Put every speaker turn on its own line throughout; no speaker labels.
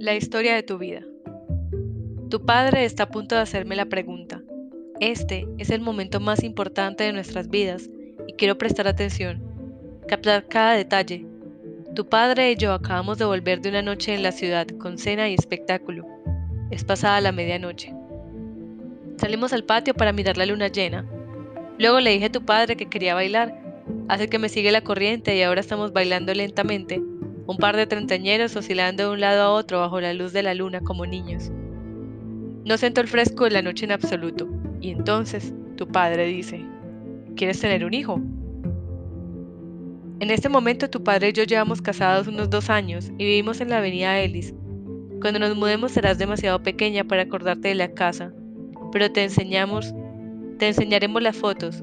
La historia de tu vida. Tu padre está a punto de hacerme la pregunta. Este es el momento más importante de nuestras vidas y quiero prestar atención, captar cada detalle. Tu padre y yo acabamos de volver de una noche en la ciudad con cena y espectáculo. Es pasada la medianoche. Salimos al patio para mirar la luna llena. Luego le dije a tu padre que quería bailar, hace que me sigue la corriente y ahora estamos bailando lentamente un par de treintañeros oscilando de un lado a otro bajo la luz de la luna como niños. No siento el fresco de la noche en absoluto, y entonces tu padre dice, ¿quieres tener un hijo? En este momento tu padre y yo llevamos casados unos dos años y vivimos en la avenida Ellis. Cuando nos mudemos serás demasiado pequeña para acordarte de la casa, pero te enseñamos, te enseñaremos las fotos,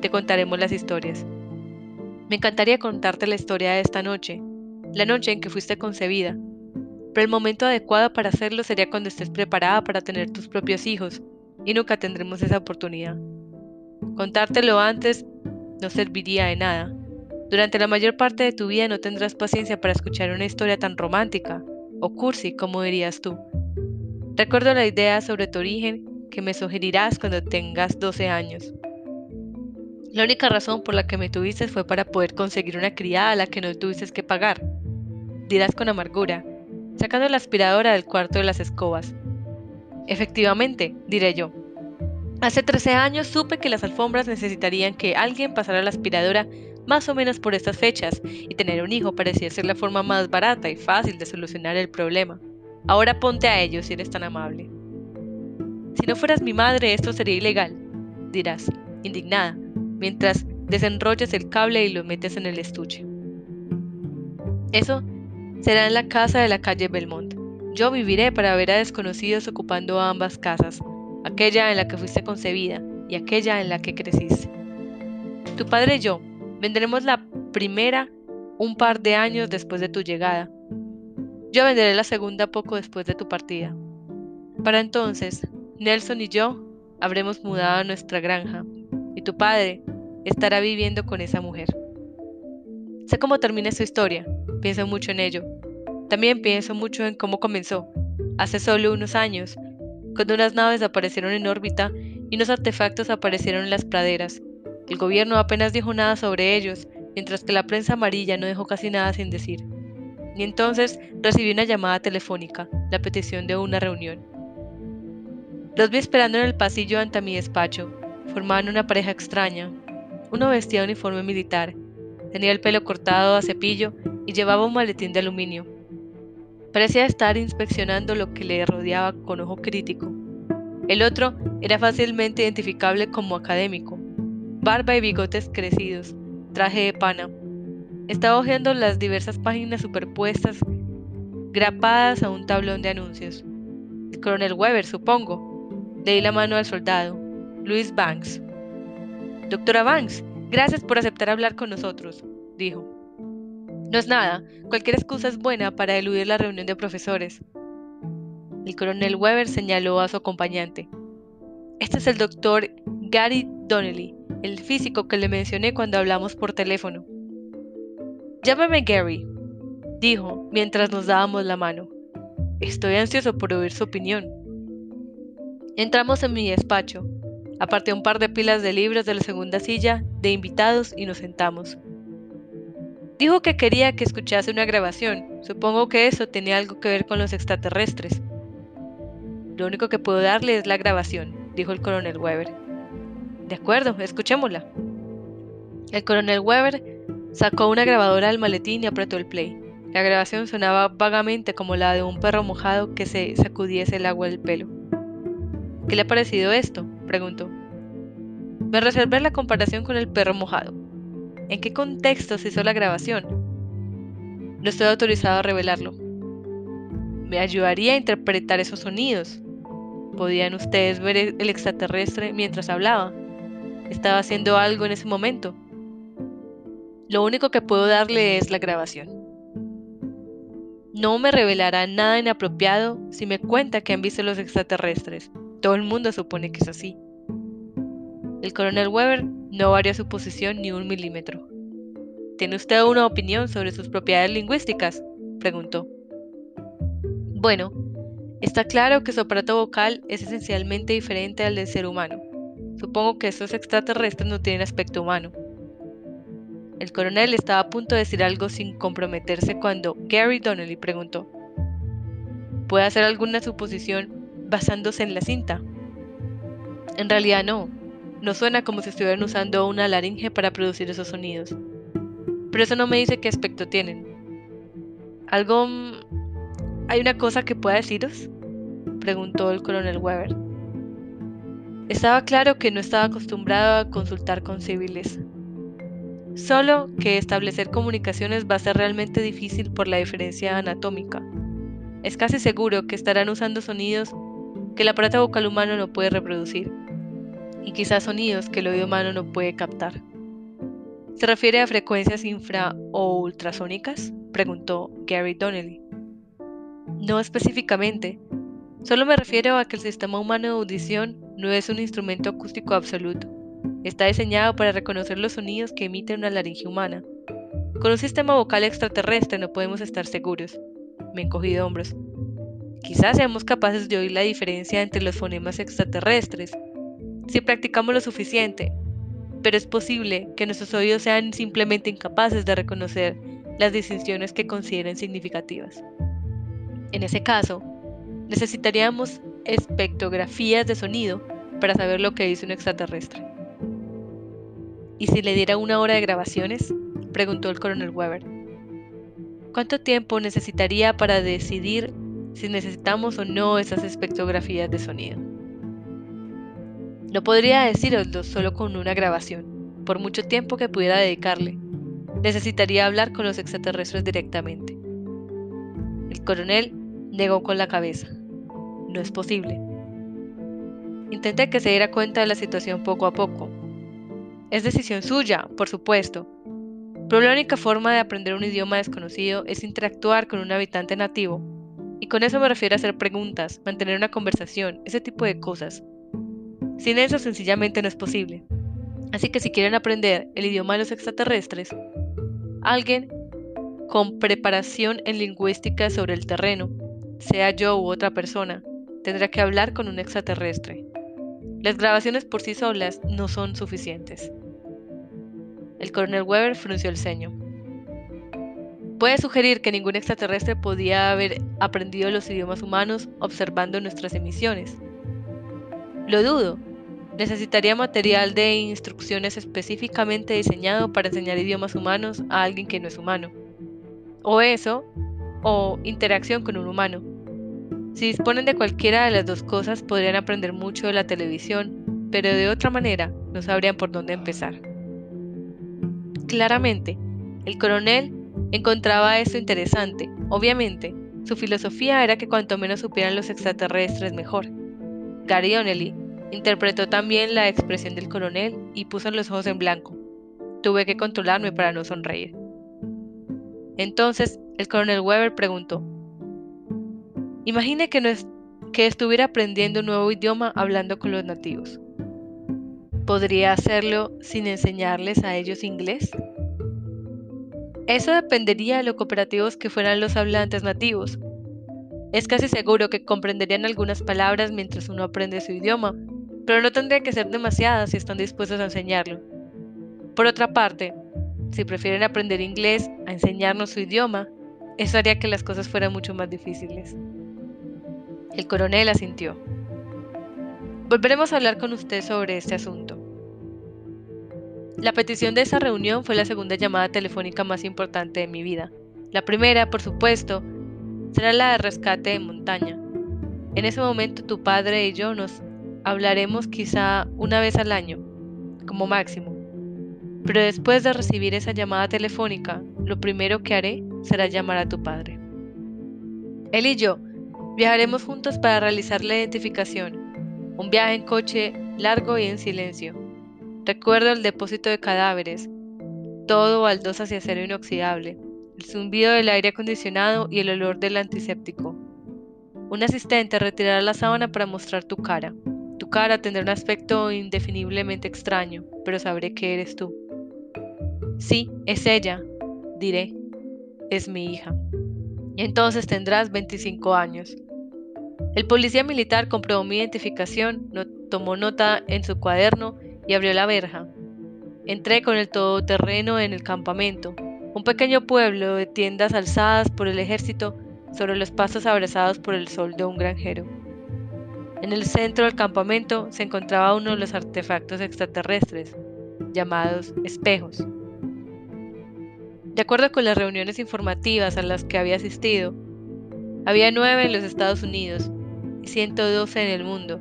te contaremos las historias. Me encantaría contarte la historia de esta noche, la noche en que fuiste concebida. Pero el momento adecuado para hacerlo sería cuando estés preparada para tener tus propios hijos, y nunca tendremos esa oportunidad. Contártelo antes no serviría de nada. Durante la mayor parte de tu vida no tendrás paciencia para escuchar una historia tan romántica, o cursi, como dirías tú. Recuerdo la idea sobre tu origen que me sugerirás cuando tengas 12 años. La única razón por la que me tuviste fue para poder conseguir una criada a la que no tuviste que pagar dirás con amargura, sacando la aspiradora del cuarto de las escobas. Efectivamente, diré yo. Hace 13 años supe que las alfombras necesitarían que alguien pasara la aspiradora más o menos por estas fechas, y tener un hijo parecía ser la forma más barata y fácil de solucionar el problema. Ahora ponte a ello si eres tan amable. Si no fueras mi madre, esto sería ilegal, dirás, indignada, mientras desenrollas el cable y lo metes en el estuche. Eso Será en la casa de la calle Belmont. Yo viviré para ver a desconocidos ocupando ambas casas, aquella en la que fuiste concebida y aquella en la que creciste. Tu padre y yo vendremos la primera un par de años después de tu llegada. Yo venderé la segunda poco después de tu partida. Para entonces, Nelson y yo habremos mudado a nuestra granja y tu padre estará viviendo con esa mujer. Sé cómo termina su historia, pienso mucho en ello. También pienso mucho en cómo comenzó, hace solo unos años, cuando unas naves aparecieron en órbita y unos artefactos aparecieron en las praderas. El gobierno apenas dijo nada sobre ellos, mientras que la prensa amarilla no dejó casi nada sin decir. Y entonces recibí una llamada telefónica, la petición de una reunión. Los vi esperando en el pasillo ante mi despacho. Formaban una pareja extraña. Uno vestía uniforme militar, tenía el pelo cortado a cepillo y llevaba un maletín de aluminio. Parecía estar inspeccionando lo que le rodeaba con ojo crítico. El otro era fácilmente identificable como académico. Barba y bigotes crecidos, traje de pana. Estaba hojeando las diversas páginas superpuestas, grapadas a un tablón de anuncios. El coronel Weber, supongo. Le di la mano al soldado. Louis Banks. Doctora Banks, gracias por aceptar hablar con nosotros, dijo. No es nada, cualquier excusa es buena para eludir la reunión de profesores. El coronel Weber señaló a su acompañante. Este es el doctor Gary Donnelly, el físico que le mencioné cuando hablamos por teléfono. Llámame Gary, dijo mientras nos dábamos la mano. Estoy ansioso por oír su opinión. Entramos en mi despacho, aparté un par de pilas de libros de la segunda silla de invitados y nos sentamos. Dijo que quería que escuchase una grabación. Supongo que eso tenía algo que ver con los extraterrestres. Lo único que puedo darle es la grabación, dijo el coronel Weber. De acuerdo, escuchémosla. El coronel Weber sacó una grabadora del maletín y apretó el play. La grabación sonaba vagamente como la de un perro mojado que se sacudiese el agua del pelo. ¿Qué le ha parecido esto? Preguntó. Me reservé la comparación con el perro mojado. ¿En qué contexto se hizo la grabación? No estoy autorizado a revelarlo. Me ayudaría a interpretar esos sonidos. ¿Podían ustedes ver el extraterrestre mientras hablaba? ¿Estaba haciendo algo en ese momento? Lo único que puedo darle es la grabación. No me revelará nada inapropiado si me cuenta que han visto los extraterrestres. Todo el mundo supone que es así. El coronel Weber no varió su posición ni un milímetro. ¿Tiene usted una opinión sobre sus propiedades lingüísticas? preguntó. Bueno, está claro que su aparato vocal es esencialmente diferente al del ser humano. Supongo que estos extraterrestres no tienen aspecto humano. El coronel estaba a punto de decir algo sin comprometerse cuando Gary Donnelly preguntó, ¿Puede hacer alguna suposición basándose en la cinta? En realidad no, no suena como si estuvieran usando una laringe para producir esos sonidos. Pero eso no me dice qué aspecto tienen. ¿Algo... Mm, ¿Hay una cosa que pueda deciros? Preguntó el coronel Weber. Estaba claro que no estaba acostumbrado a consultar con civiles. Solo que establecer comunicaciones va a ser realmente difícil por la diferencia anatómica. Es casi seguro que estarán usando sonidos que el aparato vocal humano no puede reproducir y quizás sonidos que el oído humano no puede captar. ¿Se refiere a frecuencias infra o ultrasónicas? preguntó Gary Donnelly. No específicamente. Solo me refiero a que el sistema humano de audición no es un instrumento acústico absoluto. Está diseñado para reconocer los sonidos que emite una laringe humana. Con un sistema vocal extraterrestre no podemos estar seguros. Me encogí de hombros. Quizás seamos capaces de oír la diferencia entre los fonemas extraterrestres, si practicamos lo suficiente, pero es posible que nuestros oídos sean simplemente incapaces de reconocer las distinciones que consideren significativas. En ese caso, necesitaríamos espectrografías de sonido para saber lo que dice un extraterrestre. ¿Y si le diera una hora de grabaciones? preguntó el coronel Weber. ¿Cuánto tiempo necesitaría para decidir si necesitamos o no esas espectrografías de sonido? No podría deciroslo solo con una grabación, por mucho tiempo que pudiera dedicarle. Necesitaría hablar con los extraterrestres directamente. El coronel negó con la cabeza. No es posible. Intenté que se diera cuenta de la situación poco a poco. Es decisión suya, por supuesto. Pero la única forma de aprender un idioma desconocido es interactuar con un habitante nativo. Y con eso me refiero a hacer preguntas, mantener una conversación, ese tipo de cosas. Sin eso sencillamente no es posible. Así que si quieren aprender el idioma de los extraterrestres, alguien con preparación en lingüística sobre el terreno, sea yo u otra persona, tendrá que hablar con un extraterrestre. Las grabaciones por sí solas no son suficientes. El coronel Weber frunció el ceño. Puede sugerir que ningún extraterrestre podía haber aprendido los idiomas humanos observando nuestras emisiones. Lo dudo, Necesitaría material de instrucciones específicamente diseñado para enseñar idiomas humanos a alguien que no es humano. O eso, o interacción con un humano. Si disponen de cualquiera de las dos cosas podrían aprender mucho de la televisión, pero de otra manera no sabrían por dónde empezar. Claramente, el coronel encontraba esto interesante. Obviamente, su filosofía era que cuanto menos supieran los extraterrestres mejor. Gary Donnelly Interpretó también la expresión del coronel y puso los ojos en blanco. Tuve que controlarme para no sonreír. Entonces el coronel Weber preguntó, Imagine que, no que estuviera aprendiendo un nuevo idioma hablando con los nativos. ¿Podría hacerlo sin enseñarles a ellos inglés? Eso dependería de lo cooperativos que fueran los hablantes nativos. Es casi seguro que comprenderían algunas palabras mientras uno aprende su idioma, pero no tendría que ser demasiadas si están dispuestos a enseñarlo. Por otra parte, si prefieren aprender inglés a enseñarnos su idioma, eso haría que las cosas fueran mucho más difíciles. El coronel asintió. Volveremos a hablar con usted sobre este asunto. La petición de esa reunión fue la segunda llamada telefónica más importante de mi vida. La primera, por supuesto, será la de rescate de montaña. En ese momento tu padre y yo nos hablaremos quizá una vez al año, como máximo. Pero después de recibir esa llamada telefónica, lo primero que haré será llamar a tu padre. Él y yo viajaremos juntos para realizar la identificación, un viaje en coche largo y en silencio. Recuerdo el depósito de cadáveres, todo baldosas y acero inoxidable, el zumbido del aire acondicionado y el olor del antiséptico. Un asistente retirará la sábana para mostrar tu cara cara tendrá un aspecto indefiniblemente extraño, pero sabré que eres tú. Sí, es ella, diré. Es mi hija. y entonces tendrás 25 años. El policía militar comprobó mi identificación, tomó nota en su cuaderno y abrió la verja. Entré con el todoterreno en el campamento, un pequeño pueblo de tiendas alzadas por el ejército sobre los pasos abrazados por el sol de un granjero. En el centro del campamento se encontraba uno de los artefactos extraterrestres, llamados espejos. De acuerdo con las reuniones informativas a las que había asistido, había nueve en los Estados Unidos y 112 en el mundo.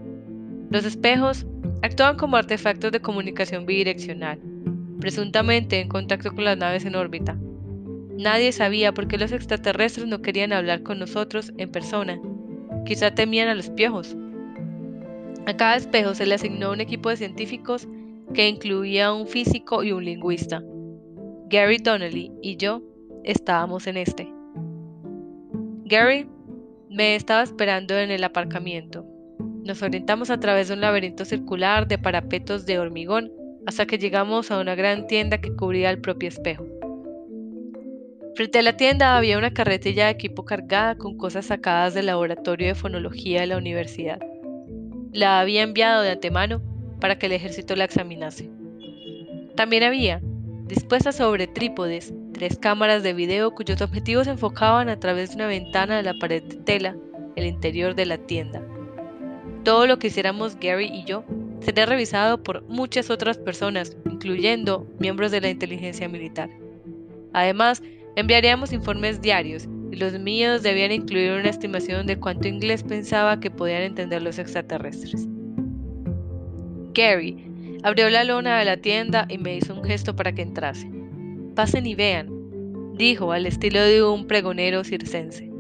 Los espejos actuaban como artefactos de comunicación bidireccional, presuntamente en contacto con las naves en órbita. Nadie sabía por qué los extraterrestres no querían hablar con nosotros en persona. Quizá temían a los piojos. A cada espejo se le asignó un equipo de científicos que incluía un físico y un lingüista. Gary Donnelly y yo estábamos en este. Gary me estaba esperando en el aparcamiento. Nos orientamos a través de un laberinto circular de parapetos de hormigón hasta que llegamos a una gran tienda que cubría el propio espejo. Frente a la tienda había una carretilla de equipo cargada con cosas sacadas del laboratorio de fonología de la universidad. La había enviado de antemano para que el ejército la examinase. También había, dispuestas sobre trípodes, tres cámaras de video cuyos objetivos enfocaban a través de una ventana de la pared de tela el interior de la tienda. Todo lo que hiciéramos Gary y yo sería revisado por muchas otras personas, incluyendo miembros de la inteligencia militar. Además, enviaríamos informes diarios los míos debían incluir una estimación de cuánto inglés pensaba que podían entender los extraterrestres. Gary abrió la lona de la tienda y me hizo un gesto para que entrase. Pasen y vean, dijo al estilo de un pregonero circense.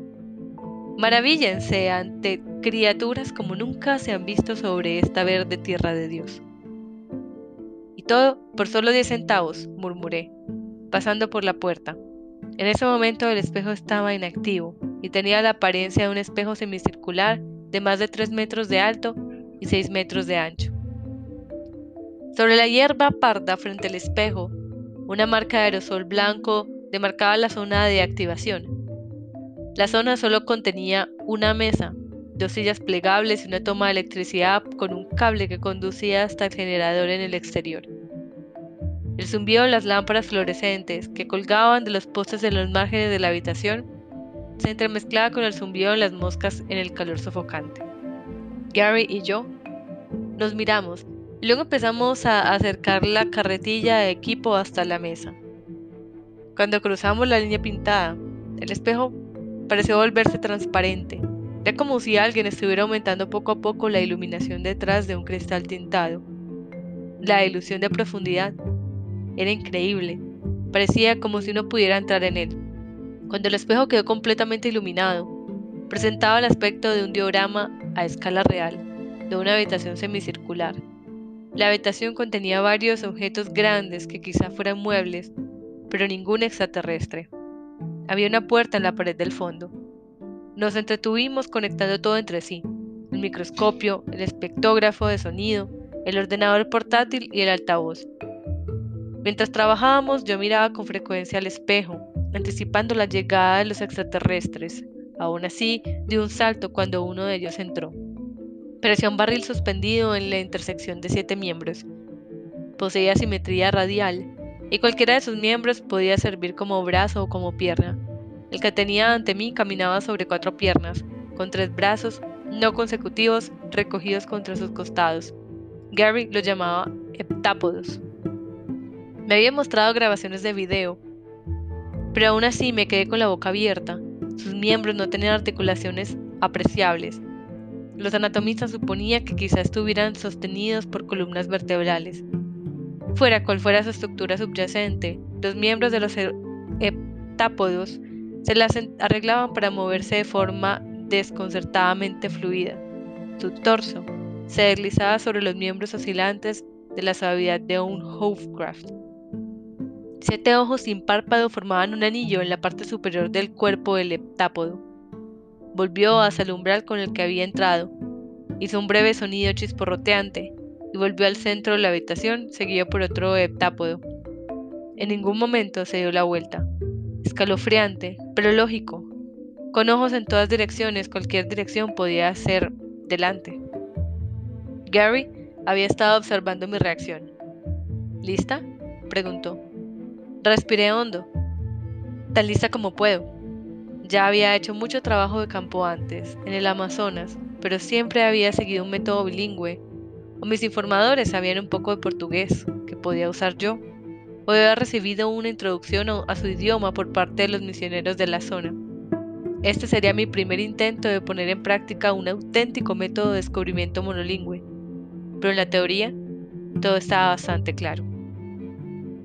Maravíllense ante criaturas como nunca se han visto sobre esta verde tierra de Dios. Y todo por solo diez centavos, murmuré, pasando por la puerta. En ese momento el espejo estaba inactivo y tenía la apariencia de un espejo semicircular de más de 3 metros de alto y 6 metros de ancho. Sobre la hierba parda frente al espejo, una marca de aerosol blanco demarcaba la zona de activación. La zona solo contenía una mesa, dos sillas plegables y una toma de electricidad con un cable que conducía hasta el generador en el exterior. El zumbido de las lámparas fluorescentes que colgaban de los postes de los márgenes de la habitación se entremezclaba con el zumbido de las moscas en el calor sofocante. Gary y yo nos miramos luego empezamos a acercar la carretilla de equipo hasta la mesa. Cuando cruzamos la línea pintada, el espejo pareció volverse transparente. Era como si alguien estuviera aumentando poco a poco la iluminación detrás de un cristal tintado. La ilusión de profundidad era increíble. Parecía como si uno pudiera entrar en él. Cuando el espejo quedó completamente iluminado, presentaba el aspecto de un diorama a escala real, de una habitación semicircular. La habitación contenía varios objetos grandes que quizá fueran muebles, pero ningún extraterrestre. Había una puerta en la pared del fondo. Nos entretuvimos conectando todo entre sí, el microscopio, el espectógrafo de sonido, el ordenador portátil y el altavoz. Mientras trabajábamos yo miraba con frecuencia al espejo, anticipando la llegada de los extraterrestres. Aún así, di un salto cuando uno de ellos entró. Parecía un barril suspendido en la intersección de siete miembros. Poseía simetría radial, y cualquiera de sus miembros podía servir como brazo o como pierna. El que tenía ante mí caminaba sobre cuatro piernas, con tres brazos no consecutivos recogidos contra sus costados. Gary lo llamaba heptápodos. Me había mostrado grabaciones de video, pero aún así me quedé con la boca abierta. Sus miembros no tenían articulaciones apreciables, los anatomistas suponían que quizá estuvieran sostenidos por columnas vertebrales. Fuera cual fuera su estructura subyacente, los miembros de los heptápodos se las arreglaban para moverse de forma desconcertadamente fluida. Su torso se deslizaba sobre los miembros oscilantes de la suavidad de un Hovercraft. Siete ojos sin párpado formaban un anillo en la parte superior del cuerpo del heptápodo. Volvió hacia el umbral con el que había entrado. Hizo un breve sonido chisporroteante y volvió al centro de la habitación, seguido por otro heptápodo. En ningún momento se dio la vuelta. Escalofriante, pero lógico. Con ojos en todas direcciones, cualquier dirección podía ser delante. Gary había estado observando mi reacción. ¿Lista? preguntó. Respiré hondo, tan lista como puedo. Ya había hecho mucho trabajo de campo antes, en el Amazonas, pero siempre había seguido un método bilingüe, o mis informadores sabían un poco de portugués, que podía usar yo, o había recibido una introducción a su idioma por parte de los misioneros de la zona. Este sería mi primer intento de poner en práctica un auténtico método de descubrimiento monolingüe, pero en la teoría todo estaba bastante claro.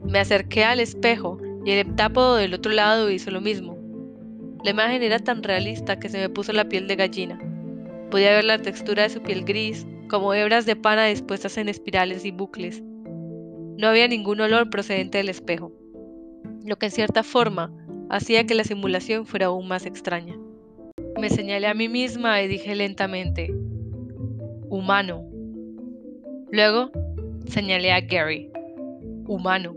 Me acerqué al espejo y el heptápodo del otro lado hizo lo mismo. La imagen era tan realista que se me puso la piel de gallina. Podía ver la textura de su piel gris, como hebras de pana dispuestas en espirales y bucles. No había ningún olor procedente del espejo, lo que en cierta forma hacía que la simulación fuera aún más extraña. Me señalé a mí misma y dije lentamente, humano. Luego señalé a Gary, humano.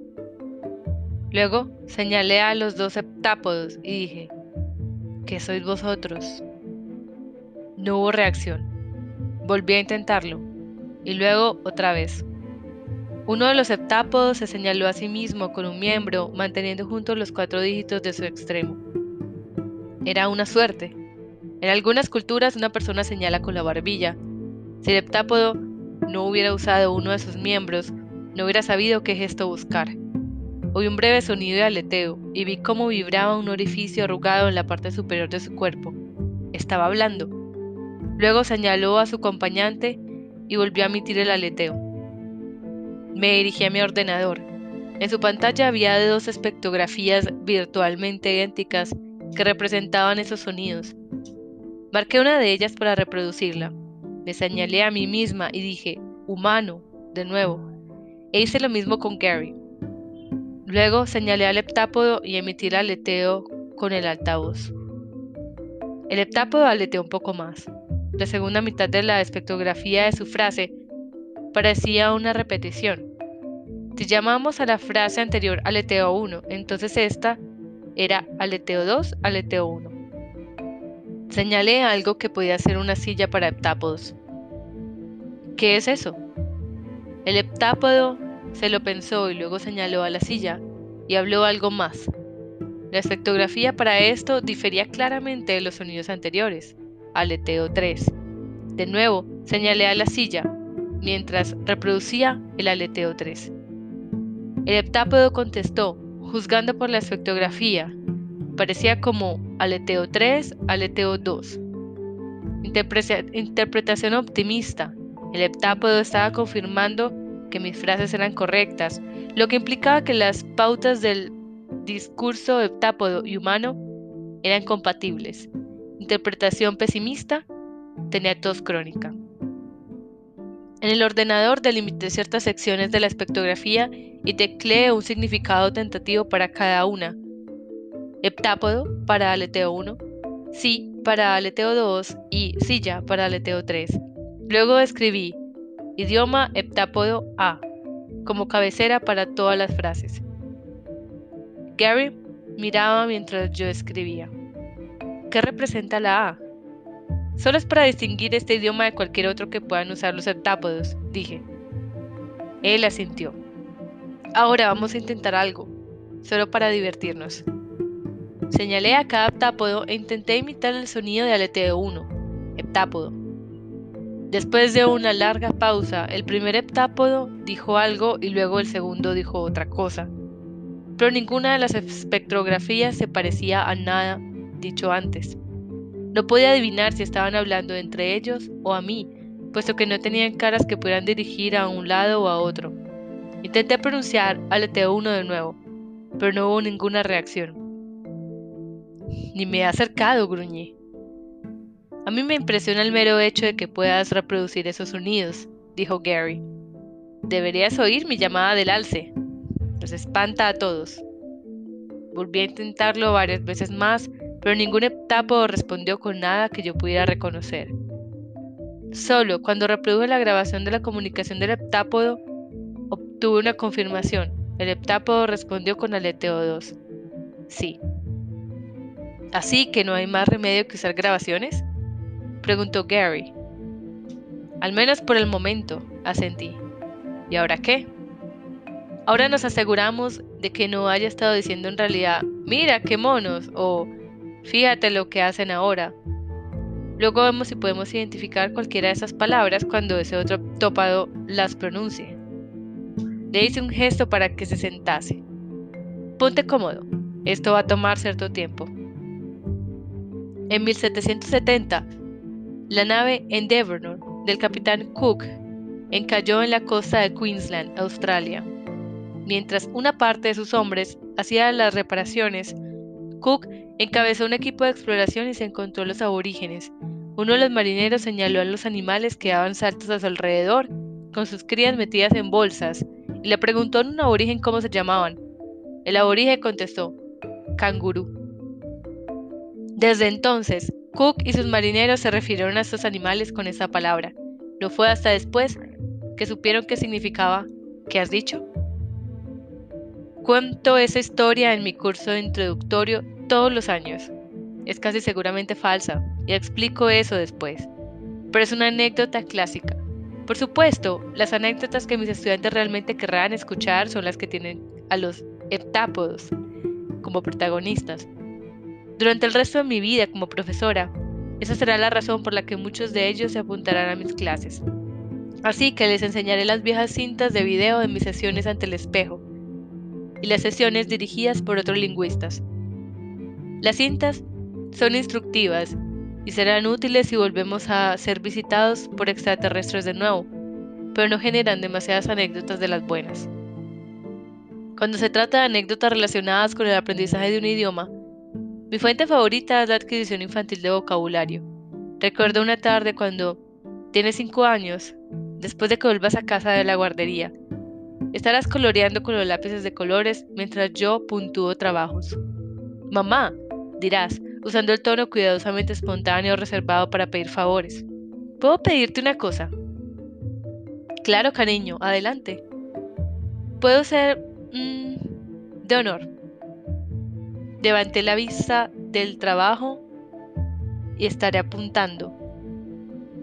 Luego señalé a los dos heptápodos y dije, ¿qué sois vosotros? No hubo reacción. Volví a intentarlo, y luego otra vez. Uno de los heptápodos se señaló a sí mismo con un miembro, manteniendo juntos los cuatro dígitos de su extremo. Era una suerte. En algunas culturas una persona señala con la barbilla. Si el heptápodo no hubiera usado uno de sus miembros, no hubiera sabido qué gesto buscar. Oí un breve sonido de aleteo y vi cómo vibraba un orificio arrugado en la parte superior de su cuerpo. Estaba hablando. Luego señaló a su acompañante y volvió a emitir el aleteo. Me dirigí a mi ordenador. En su pantalla había dos espectrografías virtualmente idénticas que representaban esos sonidos. Marqué una de ellas para reproducirla. Me señalé a mí misma y dije, humano, de nuevo. E hice lo mismo con Gary. Luego señalé al heptápodo y emití el aleteo con el altavoz. El heptápodo aleteó un poco más. La segunda mitad de la espectrografía de su frase parecía una repetición. Si llamamos a la frase anterior aleteo 1, entonces esta era aleteo 2, aleteo 1. Señalé algo que podía ser una silla para heptápodos. ¿Qué es eso? El heptápodo se lo pensó y luego señaló a la silla y habló algo más. La espectrografía para esto difería claramente de los sonidos anteriores. Aleteo 3. De nuevo, señalé a la silla mientras reproducía el aleteo 3. El heptápodo contestó, juzgando por la espectrografía. Parecía como aleteo 3, aleteo 2. interpretación optimista. El heptápodo estaba confirmando que mis frases eran correctas, lo que implicaba que las pautas del discurso heptápodo y humano eran compatibles. Interpretación pesimista tenía tos crónica. En el ordenador delimité ciertas secciones de la espectrografía y tecleé un significado tentativo para cada una. Heptápodo para aleteo 1, sí para aleteo 2 y silla para aleteo 3. Luego escribí idioma heptápodo A como cabecera para todas las frases. Gary miraba mientras yo escribía. ¿Qué representa la A? Solo es para distinguir este idioma de cualquier otro que puedan usar los heptápodos, dije. Él asintió. Ahora vamos a intentar algo, solo para divertirnos. Señalé a cada heptápodo e intenté imitar el sonido de aleteo 1, heptápodo. Después de una larga pausa, el primer heptápodo dijo algo y luego el segundo dijo otra cosa. Pero ninguna de las espectrografías se parecía a nada dicho antes. No podía adivinar si estaban hablando entre ellos o a mí, puesto que no tenían caras que pudieran dirigir a un lado o a otro. Intenté pronunciar aleteo 1 de nuevo, pero no hubo ninguna reacción. Ni me he acercado, gruñí. A mí me impresiona el mero hecho de que puedas reproducir esos sonidos, dijo Gary. Deberías oír mi llamada del alce. Los espanta a todos. Volví a intentarlo varias veces más, pero ningún heptápodo respondió con nada que yo pudiera reconocer. Solo cuando reproduje la grabación de la comunicación del heptápodo, obtuve una confirmación. El heptápodo respondió con aleteo 2. Sí. ¿Así que no hay más remedio que usar grabaciones? Preguntó Gary. Al menos por el momento, asentí. ¿Y ahora qué? Ahora nos aseguramos de que no haya estado diciendo en realidad, mira qué monos, o fíjate lo que hacen ahora. Luego vemos si podemos identificar cualquiera de esas palabras cuando ese otro topado las pronuncie. Le hice un gesto para que se sentase. Ponte cómodo, esto va a tomar cierto tiempo. En 1770, la nave Endeavour del capitán Cook encalló en la costa de Queensland, Australia. Mientras una parte de sus hombres hacía las reparaciones, Cook encabezó un equipo de exploración y se encontró los aborígenes. Uno de los marineros señaló a los animales que daban saltos a su alrededor, con sus crías metidas en bolsas, y le preguntó a un aborigen cómo se llamaban. El aborigen contestó, cangurú. Desde entonces, Cook y sus marineros se refirieron a estos animales con esa palabra. No fue hasta después que supieron qué significaba. ¿Qué has dicho? Cuento esa historia en mi curso introductorio todos los años. Es casi seguramente falsa, y explico eso después. Pero es una anécdota clásica. Por supuesto, las anécdotas que mis estudiantes realmente querrán escuchar son las que tienen a los heptápodos como protagonistas. Durante el resto de mi vida como profesora, esa será la razón por la que muchos de ellos se apuntarán a mis clases. Así que les enseñaré las viejas cintas de video de mis sesiones ante el espejo y las sesiones dirigidas por otros lingüistas. Las cintas son instructivas y serán útiles si volvemos a ser visitados por extraterrestres de nuevo, pero no generan demasiadas anécdotas de las buenas. Cuando se trata de anécdotas relacionadas con el aprendizaje de un idioma, mi fuente favorita es la adquisición infantil de vocabulario. Recuerdo una tarde cuando tienes 5 años, después de que vuelvas a casa de la guardería. Estarás coloreando con los lápices de colores mientras yo puntúo trabajos. Mamá, dirás, usando el tono cuidadosamente espontáneo reservado para pedir favores. ¿Puedo pedirte una cosa? Claro, cariño, adelante. Puedo ser mm, de honor. Levanté la vista del trabajo y estaré apuntando.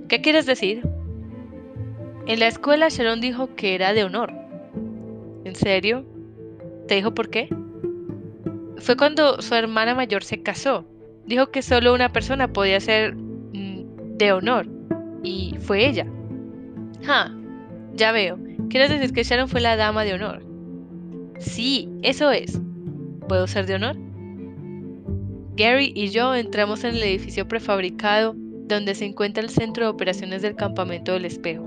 ¿Qué quieres decir? En la escuela Sharon dijo que era de honor. ¿En serio? ¿Te dijo por qué? Fue cuando su hermana mayor se casó. Dijo que solo una persona podía ser mm, de honor. Y fue ella. Ja, ya veo. ¿Quieres decir que Sharon fue la dama de honor? Sí, eso es. ¿Puedo ser de honor? Gary y yo entramos en el edificio prefabricado donde se encuentra el centro de operaciones del campamento del espejo.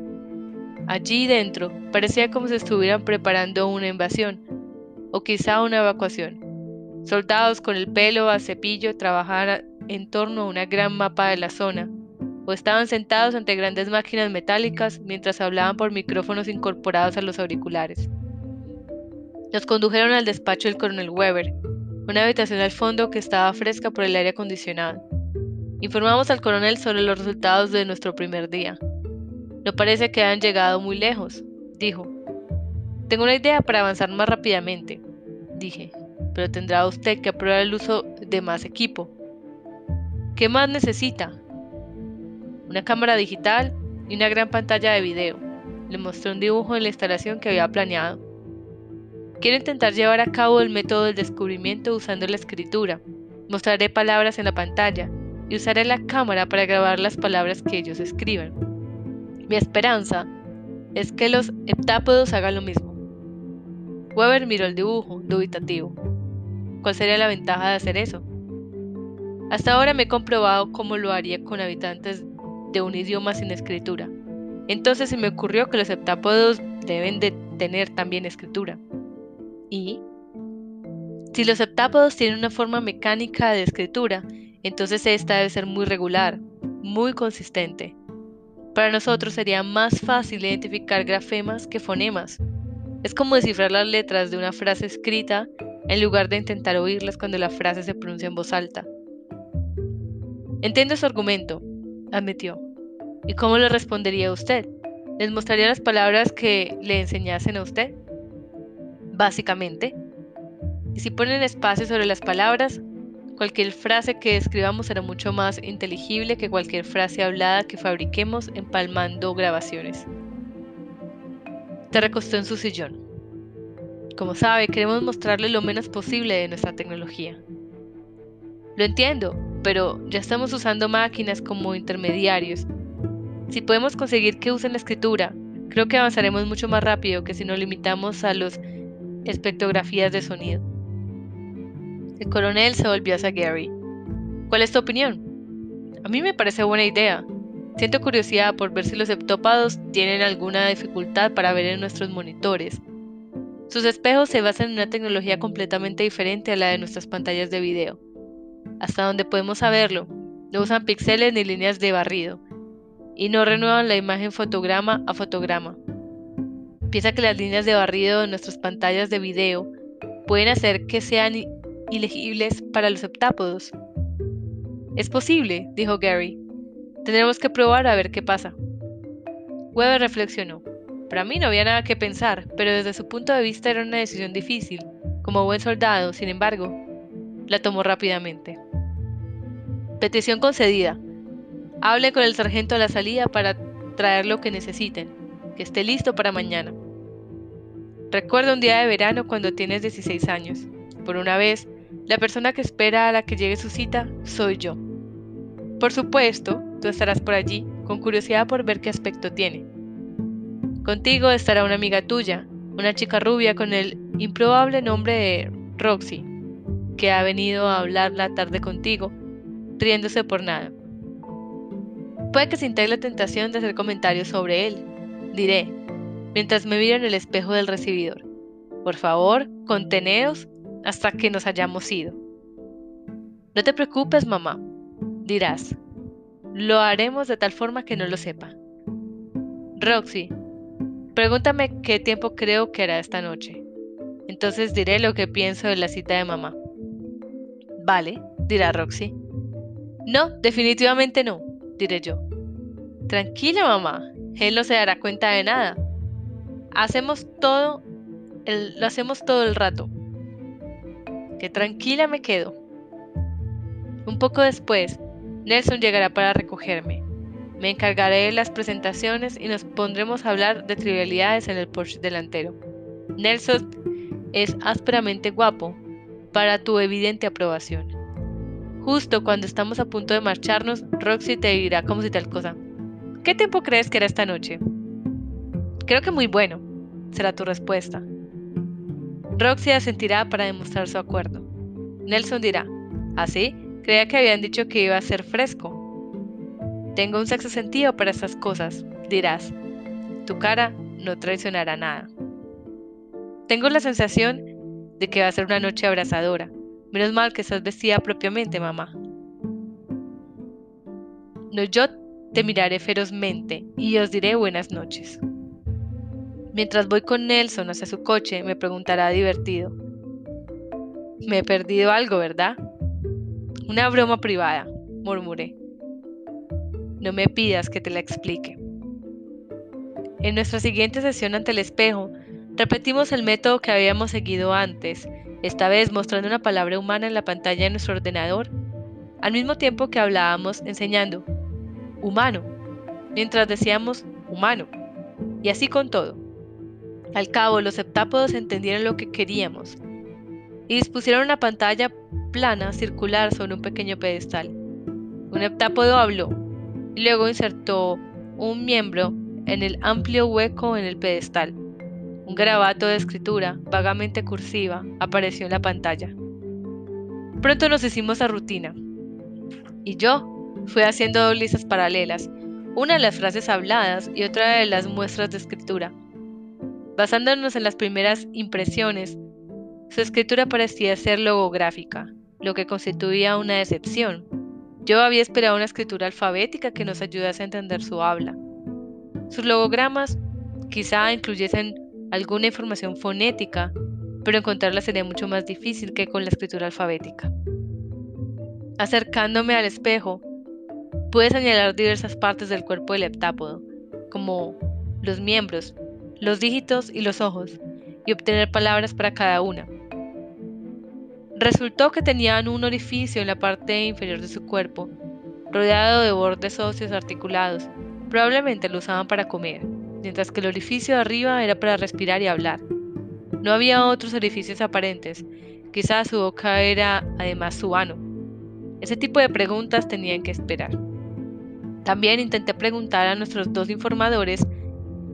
Allí dentro parecía como si estuvieran preparando una invasión, o quizá una evacuación. Soldados con el pelo a cepillo trabajaban en torno a una gran mapa de la zona, o estaban sentados ante grandes máquinas metálicas mientras hablaban por micrófonos incorporados a los auriculares. Nos condujeron al despacho del coronel Weber, una habitación al fondo que estaba fresca por el aire acondicionado. Informamos al coronel sobre los resultados de nuestro primer día. No parece que hayan llegado muy lejos, dijo. Tengo una idea para avanzar más rápidamente, dije, pero tendrá usted que aprobar el uso de más equipo. ¿Qué más necesita? Una cámara digital y una gran pantalla de video. Le mostré un dibujo de la instalación que había planeado. Quiero intentar llevar a cabo el método del descubrimiento usando la escritura. Mostraré palabras en la pantalla y usaré la cámara para grabar las palabras que ellos escriban. Mi esperanza es que los heptápodos hagan lo mismo. Weber miró el dibujo, dubitativo. ¿Cuál sería la ventaja de hacer eso? Hasta ahora me he comprobado cómo lo haría con habitantes de un idioma sin escritura. Entonces se me ocurrió que los heptápodos deben de tener también escritura. Y si los heptápodos tienen una forma mecánica de escritura, entonces esta debe ser muy regular, muy consistente. Para nosotros sería más fácil identificar grafemas que fonemas. Es como descifrar las letras de una frase escrita en lugar de intentar oírlas cuando la frase se pronuncia en voz alta. Entiendo su argumento, admitió. ¿Y cómo le respondería usted? ¿Les mostraría las palabras que le enseñasen a usted? Básicamente. Y si ponen espacio sobre las palabras, Cualquier frase que escribamos será mucho más inteligible que cualquier frase hablada que fabriquemos empalmando grabaciones. Te recostó en su sillón. Como sabe, queremos mostrarle lo menos posible de nuestra tecnología. Lo entiendo, pero ya estamos usando máquinas como intermediarios. Si podemos conseguir que usen la escritura, creo que avanzaremos mucho más rápido que si nos limitamos a las espectrografías de sonido. El coronel se volvió hacia Gary. ¿Cuál es tu opinión? A mí me parece buena idea. Siento curiosidad por ver si los heptópados tienen alguna dificultad para ver en nuestros monitores. Sus espejos se basan en una tecnología completamente diferente a la de nuestras pantallas de video. Hasta donde podemos saberlo, no usan píxeles ni líneas de barrido, y no renuevan la imagen fotograma a fotograma. Piensa que las líneas de barrido de nuestras pantallas de video pueden hacer que sean ilegibles para los heptápodos. Es posible, dijo Gary. Tendremos que probar a ver qué pasa. Weber reflexionó. Para mí no había nada que pensar, pero desde su punto de vista era una decisión difícil. Como buen soldado, sin embargo, la tomó rápidamente. Petición concedida. Hable con el sargento a la salida para traer lo que necesiten, que esté listo para mañana. Recuerda un día de verano cuando tienes 16 años. Por una vez, la persona que espera a la que llegue su cita soy yo. Por supuesto, tú estarás por allí, con curiosidad por ver qué aspecto tiene. Contigo estará una amiga tuya, una chica rubia con el improbable nombre de Roxy, que ha venido a hablar la tarde contigo, riéndose por nada. Puede que sintáis la tentación de hacer comentarios sobre él, diré, mientras me miro en el espejo del recibidor. Por favor, conteneos hasta que nos hayamos ido. No te preocupes, mamá, dirás. Lo haremos de tal forma que no lo sepa. Roxy, pregúntame qué tiempo creo que hará esta noche. Entonces diré lo que pienso de la cita de mamá. Vale, dirá Roxy. No, definitivamente no, diré yo. Tranquila, mamá. Él no se dará cuenta de nada. Hacemos todo, lo hacemos todo el rato que tranquila me quedo. Un poco después, Nelson llegará para recogerme. Me encargaré de las presentaciones y nos pondremos a hablar de trivialidades en el Porsche delantero. Nelson es ásperamente guapo, para tu evidente aprobación. Justo cuando estamos a punto de marcharnos, Roxy te dirá como si tal cosa. ¿Qué tiempo crees que era esta noche? Creo que muy bueno, será tu respuesta. Roxy asentirá para demostrar su acuerdo. Nelson dirá, ¿así? ¿Ah, Creía que habían dicho que iba a ser fresco. Tengo un sexo sentido para esas cosas, dirás. Tu cara no traicionará nada. Tengo la sensación de que va a ser una noche abrasadora. Menos mal que estás vestida propiamente, mamá. No, yo te miraré ferozmente y os diré buenas noches. Mientras voy con Nelson hacia su coche, me preguntará divertido. Me he perdido algo, ¿verdad? Una broma privada, murmuré. No me pidas que te la explique. En nuestra siguiente sesión ante el espejo, repetimos el método que habíamos seguido antes, esta vez mostrando una palabra humana en la pantalla de nuestro ordenador, al mismo tiempo que hablábamos enseñando humano, mientras decíamos humano, y así con todo. Al cabo, los heptápodos entendieron lo que queríamos y dispusieron una pantalla plana circular sobre un pequeño pedestal. Un heptápodo habló y luego insertó un miembro en el amplio hueco en el pedestal. Un garabato de escritura vagamente cursiva apareció en la pantalla. Pronto nos hicimos a rutina y yo fui haciendo dos listas paralelas, una de las frases habladas y otra de las muestras de escritura. Basándonos en las primeras impresiones, su escritura parecía ser logográfica, lo que constituía una decepción. Yo había esperado una escritura alfabética que nos ayudase a entender su habla. Sus logogramas quizá incluyesen alguna información fonética, pero encontrarla sería mucho más difícil que con la escritura alfabética. Acercándome al espejo, pude señalar diversas partes del cuerpo del heptápodo, como los miembros, los dígitos y los ojos, y obtener palabras para cada una. Resultó que tenían un orificio en la parte inferior de su cuerpo, rodeado de bordes óseos articulados. Probablemente lo usaban para comer, mientras que el orificio de arriba era para respirar y hablar. No había otros orificios aparentes. Quizás su boca era además su ano. Ese tipo de preguntas tenían que esperar. También intenté preguntar a nuestros dos informadores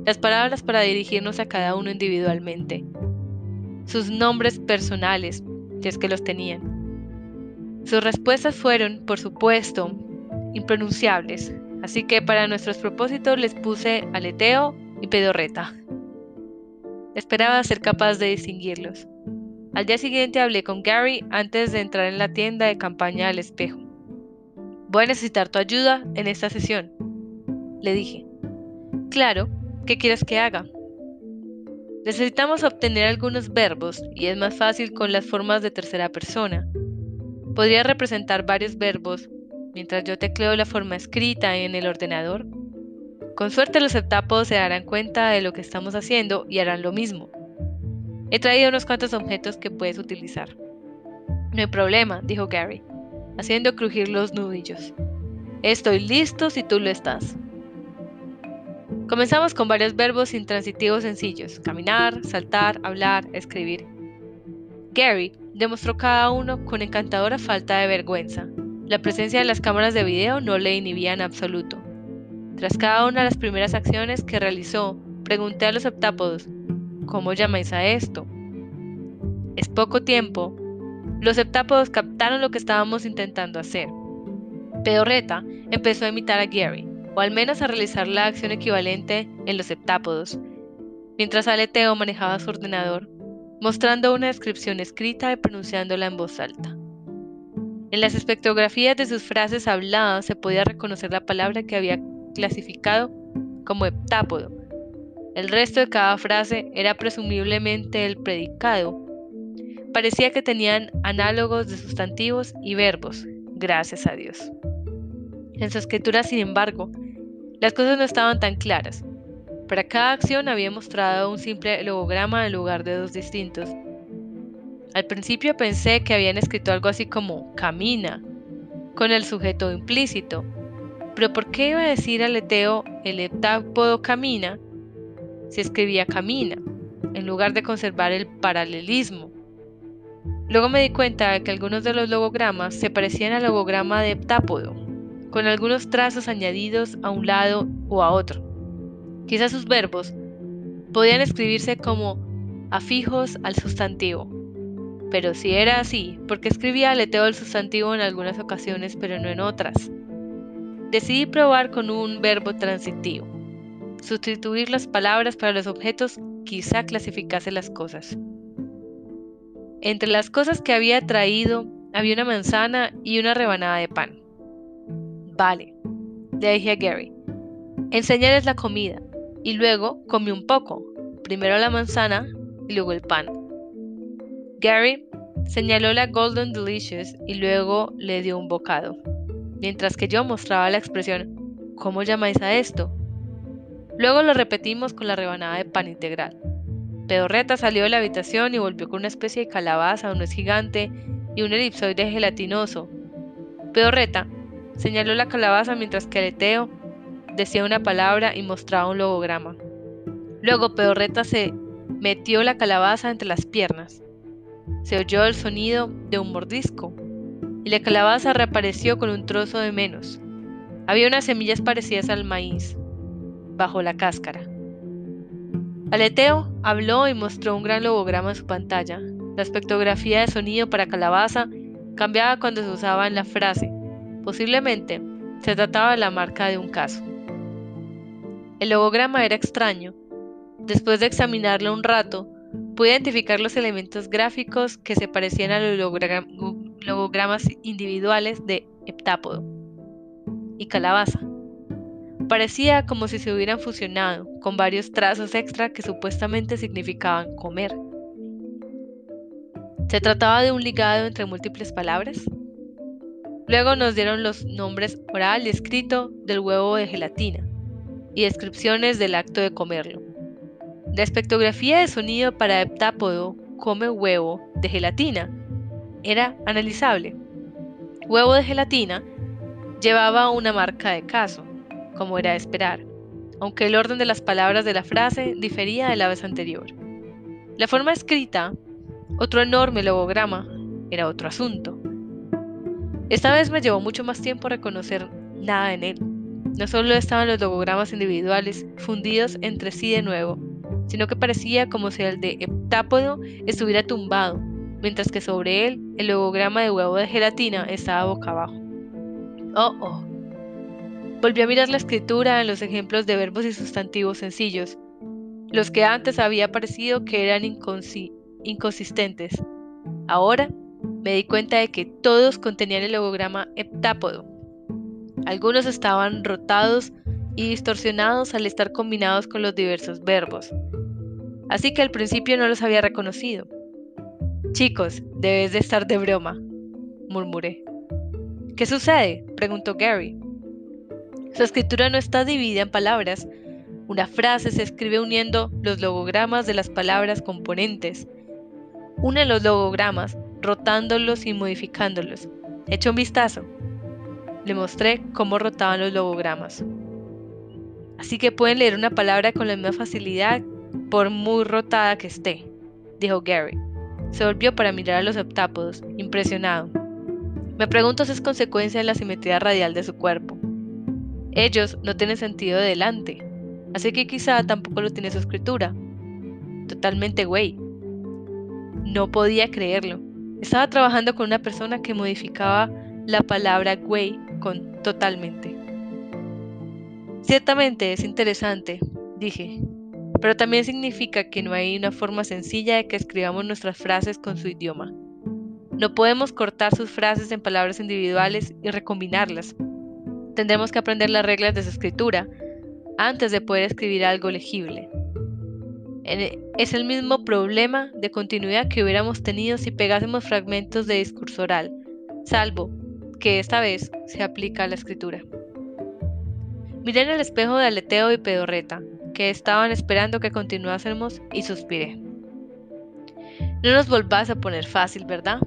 las palabras para dirigirnos a cada uno individualmente, sus nombres personales, si es que los tenían. Sus respuestas fueron, por supuesto, impronunciables, así que para nuestros propósitos les puse aleteo y pedorreta. Esperaba ser capaz de distinguirlos. Al día siguiente hablé con Gary antes de entrar en la tienda de campaña al espejo. Voy a necesitar tu ayuda en esta sesión, le dije. Claro, ¿qué quieres que haga? Necesitamos obtener algunos verbos y es más fácil con las formas de tercera persona. Podría representar varios verbos mientras yo tecleo la forma escrita en el ordenador. Con suerte los septápodos se darán cuenta de lo que estamos haciendo y harán lo mismo. He traído unos cuantos objetos que puedes utilizar. No hay problema, dijo Gary, haciendo crujir los nudillos. Estoy listo si tú lo estás. Comenzamos con varios verbos intransitivos sencillos, caminar, saltar, hablar, escribir. Gary demostró cada uno con encantadora falta de vergüenza. La presencia de las cámaras de video no le inhibía en absoluto. Tras cada una de las primeras acciones que realizó, pregunté a los septápodos, ¿cómo llamáis a esto? Es poco tiempo. Los septápodos captaron lo que estábamos intentando hacer. Pedorreta empezó a imitar a Gary o al menos a realizar la acción equivalente en los septápodos, mientras Aleteo manejaba su ordenador, mostrando una descripción escrita y pronunciándola en voz alta. En las espectrografías de sus frases habladas se podía reconocer la palabra que había clasificado como heptápodo. El resto de cada frase era presumiblemente el predicado. Parecía que tenían análogos de sustantivos y verbos, gracias a Dios. En su escritura, sin embargo, las cosas no estaban tan claras. Para cada acción había mostrado un simple logograma en lugar de dos distintos. Al principio pensé que habían escrito algo así como camina, con el sujeto implícito. Pero ¿por qué iba a decir aleteo el heptápodo camina si escribía camina, en lugar de conservar el paralelismo? Luego me di cuenta de que algunos de los logogramas se parecían al logograma de heptápodo, con algunos trazos añadidos a un lado o a otro. Quizás sus verbos podían escribirse como afijos al sustantivo. Pero si era así, ¿por qué escribía aleteo el sustantivo en algunas ocasiones pero no en otras? Decidí probar con un verbo transitivo. Sustituir las palabras para los objetos quizá clasificase las cosas. Entre las cosas que había traído había una manzana y una rebanada de pan. Vale, le dije a Gary. Enseñarles la comida y luego comí un poco, primero la manzana y luego el pan. Gary señaló la Golden Delicious y luego le dio un bocado, mientras que yo mostraba la expresión ¿Cómo llamáis a esto? Luego lo repetimos con la rebanada de pan integral. Pedorreta salió de la habitación y volvió con una especie de calabaza, un es gigante y un elipsoide gelatinoso. Pedorreta Señaló la calabaza mientras que Aleteo decía una palabra y mostraba un logograma. Luego Pedorreta se metió la calabaza entre las piernas. Se oyó el sonido de un mordisco y la calabaza reapareció con un trozo de menos. Había unas semillas parecidas al maíz bajo la cáscara. Aleteo habló y mostró un gran logograma en su pantalla. La espectrografía de sonido para calabaza cambiaba cuando se usaba en la frase Posiblemente se trataba de la marca de un caso. El logograma era extraño. Después de examinarlo un rato, pude identificar los elementos gráficos que se parecían a los logogramas individuales de heptápodo y calabaza. Parecía como si se hubieran fusionado, con varios trazos extra que supuestamente significaban comer. ¿Se trataba de un ligado entre múltiples palabras? Luego nos dieron los nombres oral y escrito del huevo de gelatina y descripciones del acto de comerlo. La espectrografía de sonido para heptápodo come huevo de gelatina era analizable. Huevo de gelatina llevaba una marca de caso, como era de esperar, aunque el orden de las palabras de la frase difería de la vez anterior. La forma escrita, otro enorme logograma, era otro asunto. Esta vez me llevó mucho más tiempo reconocer nada en él. No solo estaban los logogramas individuales fundidos entre sí de nuevo, sino que parecía como si el de heptápodo estuviera tumbado, mientras que sobre él el logograma de huevo de gelatina estaba boca abajo. Oh, oh. Volví a mirar la escritura en los ejemplos de verbos y sustantivos sencillos, los que antes había parecido que eran inconsistentes. Ahora me di cuenta de que todos contenían el logograma heptápodo. Algunos estaban rotados y distorsionados al estar combinados con los diversos verbos. Así que al principio no los había reconocido. Chicos, debes de estar de broma, murmuré. ¿Qué sucede? preguntó Gary. Su escritura no está dividida en palabras. Una frase se escribe uniendo los logogramas de las palabras componentes. Une los logogramas, rotándolos y modificándolos. Echa un vistazo. Le mostré cómo rotaban los logogramas. Así que pueden leer una palabra con la misma facilidad por muy rotada que esté, dijo Gary. Se volvió para mirar a los heptápodos, impresionado. Me pregunto si es consecuencia de la simetría radial de su cuerpo. Ellos no tienen sentido de delante, así que quizá tampoco lo tiene su escritura. Totalmente güey. No podía creerlo. Estaba trabajando con una persona que modificaba la palabra güey con totalmente. Ciertamente es interesante, dije, pero también significa que no hay una forma sencilla de que escribamos nuestras frases con su idioma. No podemos cortar sus frases en palabras individuales y recombinarlas, Tendremos que aprender las reglas de su escritura antes de poder escribir algo legible. E, es el mismo problema de continuidad que hubiéramos tenido si pegásemos fragmentos de discurso oral, salvo que esta vez se aplica a la escritura. Miré en el espejo de aleteo y pedorreta, que estaban esperando que continuásemos, y suspiré. No nos volvás a poner fácil, ¿verdad?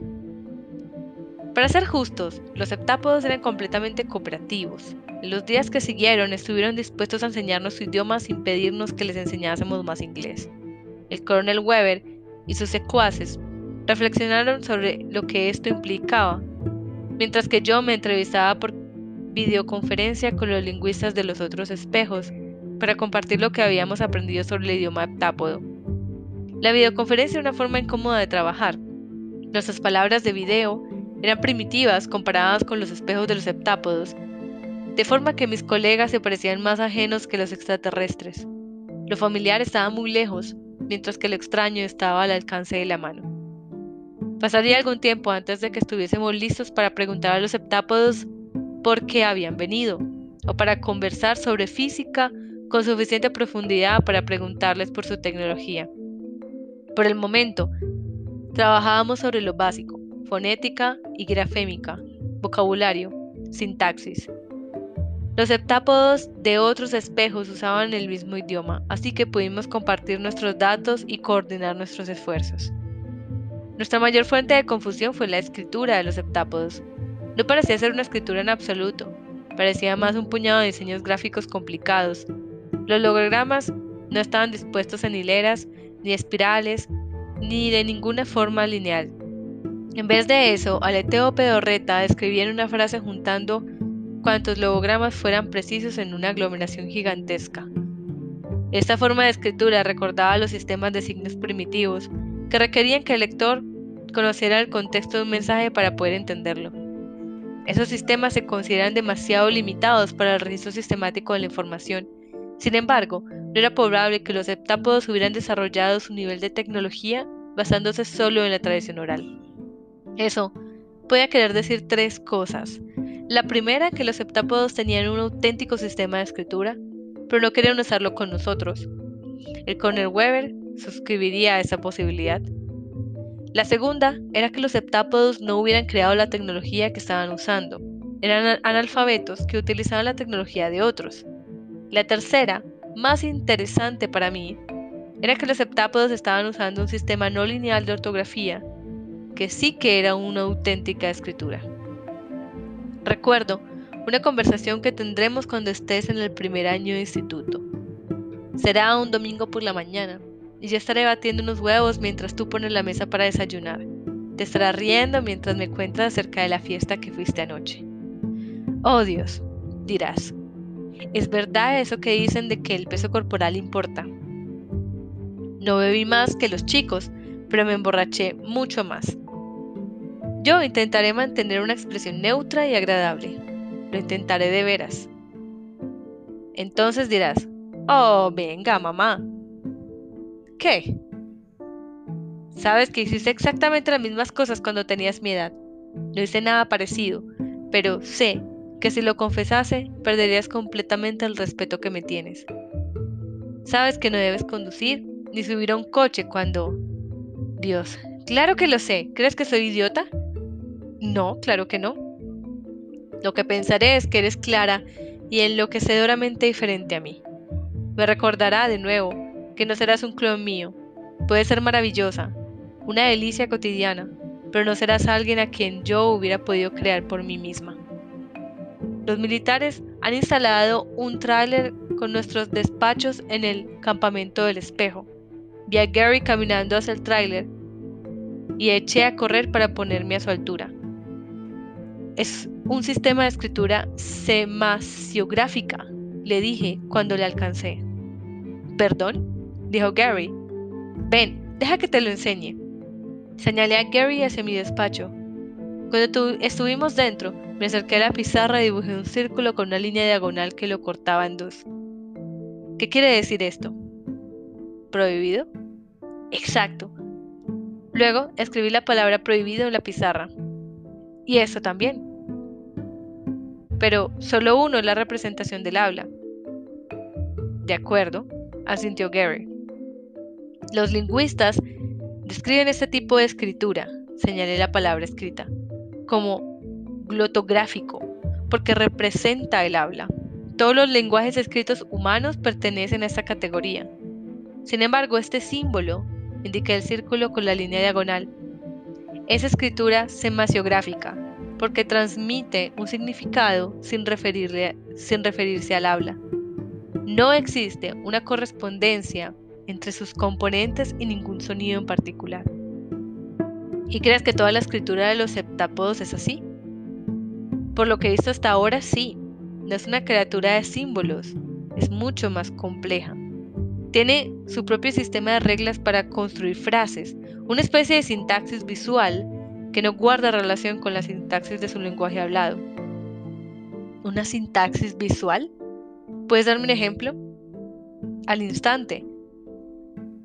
Para ser justos, los heptápodos eran completamente cooperativos. Los días que siguieron estuvieron dispuestos a enseñarnos su idioma sin pedirnos que les enseñásemos más inglés. El coronel Weber y sus secuaces reflexionaron sobre lo que esto implicaba, mientras que yo me entrevistaba por videoconferencia con los lingüistas de los otros espejos para compartir lo que habíamos aprendido sobre el idioma heptápodo. La videoconferencia era una forma incómoda de trabajar. Nuestras palabras de video eran primitivas comparadas con los espejos de los heptápodos, de forma que mis colegas se parecían más ajenos que los extraterrestres. Lo familiar estaba muy lejos, mientras que lo extraño estaba al alcance de la mano. Pasaría algún tiempo antes de que estuviésemos listos para preguntar a los heptápodos por qué habían venido, o para conversar sobre física con suficiente profundidad para preguntarles por su tecnología. Por el momento, trabajábamos sobre lo básico, fonética y grafémica, vocabulario, sintaxis. Los heptápodos de otros espejos usaban el mismo idioma, así que pudimos compartir nuestros datos y coordinar nuestros esfuerzos. Nuestra mayor fuente de confusión fue la escritura de los heptápodos. No parecía ser una escritura en absoluto, parecía más un puñado de diseños gráficos complicados. Los logogramas no estaban dispuestos en hileras, ni espirales, ni de ninguna forma lineal. En vez de eso, Aleteo Pedorreta escribía en una frase juntando cuantos logogramas fueran precisos en una aglomeración gigantesca. Esta forma de escritura recordaba los sistemas de signos primitivos, que requerían que el lector conociera el contexto de un mensaje para poder entenderlo. Esos sistemas se consideran demasiado limitados para el registro sistemático de la información. Sin embargo, no era probable que los heptápodos hubieran desarrollado su nivel de tecnología basándose solo en la tradición oral. Eso puede querer decir tres cosas. La primera, que los heptápodos tenían un auténtico sistema de escritura, pero no querían usarlo con nosotros. El Cornel Weber suscribiría a esa posibilidad. La segunda era que los heptápodos no hubieran creado la tecnología que estaban usando. Eran analfabetos que utilizaban la tecnología de otros. La tercera, más interesante para mí, era que los heptápodos estaban usando un sistema no lineal de ortografía que sí que era una auténtica escritura. Recuerdo una conversación que tendremos cuando estés en el primer año de instituto. Será un domingo por la mañana y yo estaré batiendo unos huevos mientras tú pones la mesa para desayunar. Te estarás riendo mientras me cuentas acerca de la fiesta que fuiste anoche. Oh Dios, dirás, ¿es verdad eso que dicen de que el peso corporal importa? No bebí más que los chicos, pero me emborraché mucho más. Yo intentaré mantener una expresión neutra y agradable. Lo intentaré de veras. Entonces dirás, oh, venga, mamá. ¿Qué? Sabes que hiciste exactamente las mismas cosas cuando tenías mi edad. No hice nada parecido, pero sé que si lo confesase, perderías completamente el respeto que me tienes. Sabes que no debes conducir ni subir a un coche cuando... Dios, claro que lo sé. ¿Crees que soy idiota? No, claro que no. Lo que pensaré es que eres clara y enloquecedoramente diferente a mí. Me recordará de nuevo que no serás un clon mío. Puedes ser maravillosa, una delicia cotidiana, pero no serás alguien a quien yo hubiera podido crear por mí misma. Los militares han instalado un tráiler con nuestros despachos en el campamento del espejo. Vi a Gary caminando hacia el tráiler y eché a correr para ponerme a su altura. Es un sistema de escritura semasiográfica, le dije cuando le alcancé. ¿Perdón? dijo Gary. Ven, deja que te lo enseñe. Señalé a Gary hacia mi despacho. Cuando estuvimos dentro, me acerqué a la pizarra y dibujé un círculo con una línea diagonal que lo cortaba en dos. ¿Qué quiere decir esto? ¿Prohibido? Exacto. Luego escribí la palabra prohibido en la pizarra. Y eso también pero solo uno es la representación del habla. De acuerdo, asintió Gary. Los lingüistas describen este tipo de escritura, señalé la palabra escrita, como glotográfico, porque representa el habla. Todos los lenguajes escritos humanos pertenecen a esta categoría. Sin embargo, este símbolo indica el círculo con la línea diagonal. Es escritura semasiográfica, porque transmite un significado sin, referirse al habla. No existe una correspondencia entre sus componentes y ningún sonido en particular. ¿Y crees que toda la escritura de los septápodos es así? Por lo que he visto hasta ahora, sí. No es una criatura de símbolos, es mucho más compleja. Tiene su propio sistema de reglas para construir frases, una especie de sintaxis visual que no guarda relación con la sintaxis de su lenguaje hablado. ¿Una sintaxis visual? ¿Puedes darme un ejemplo? Al instante.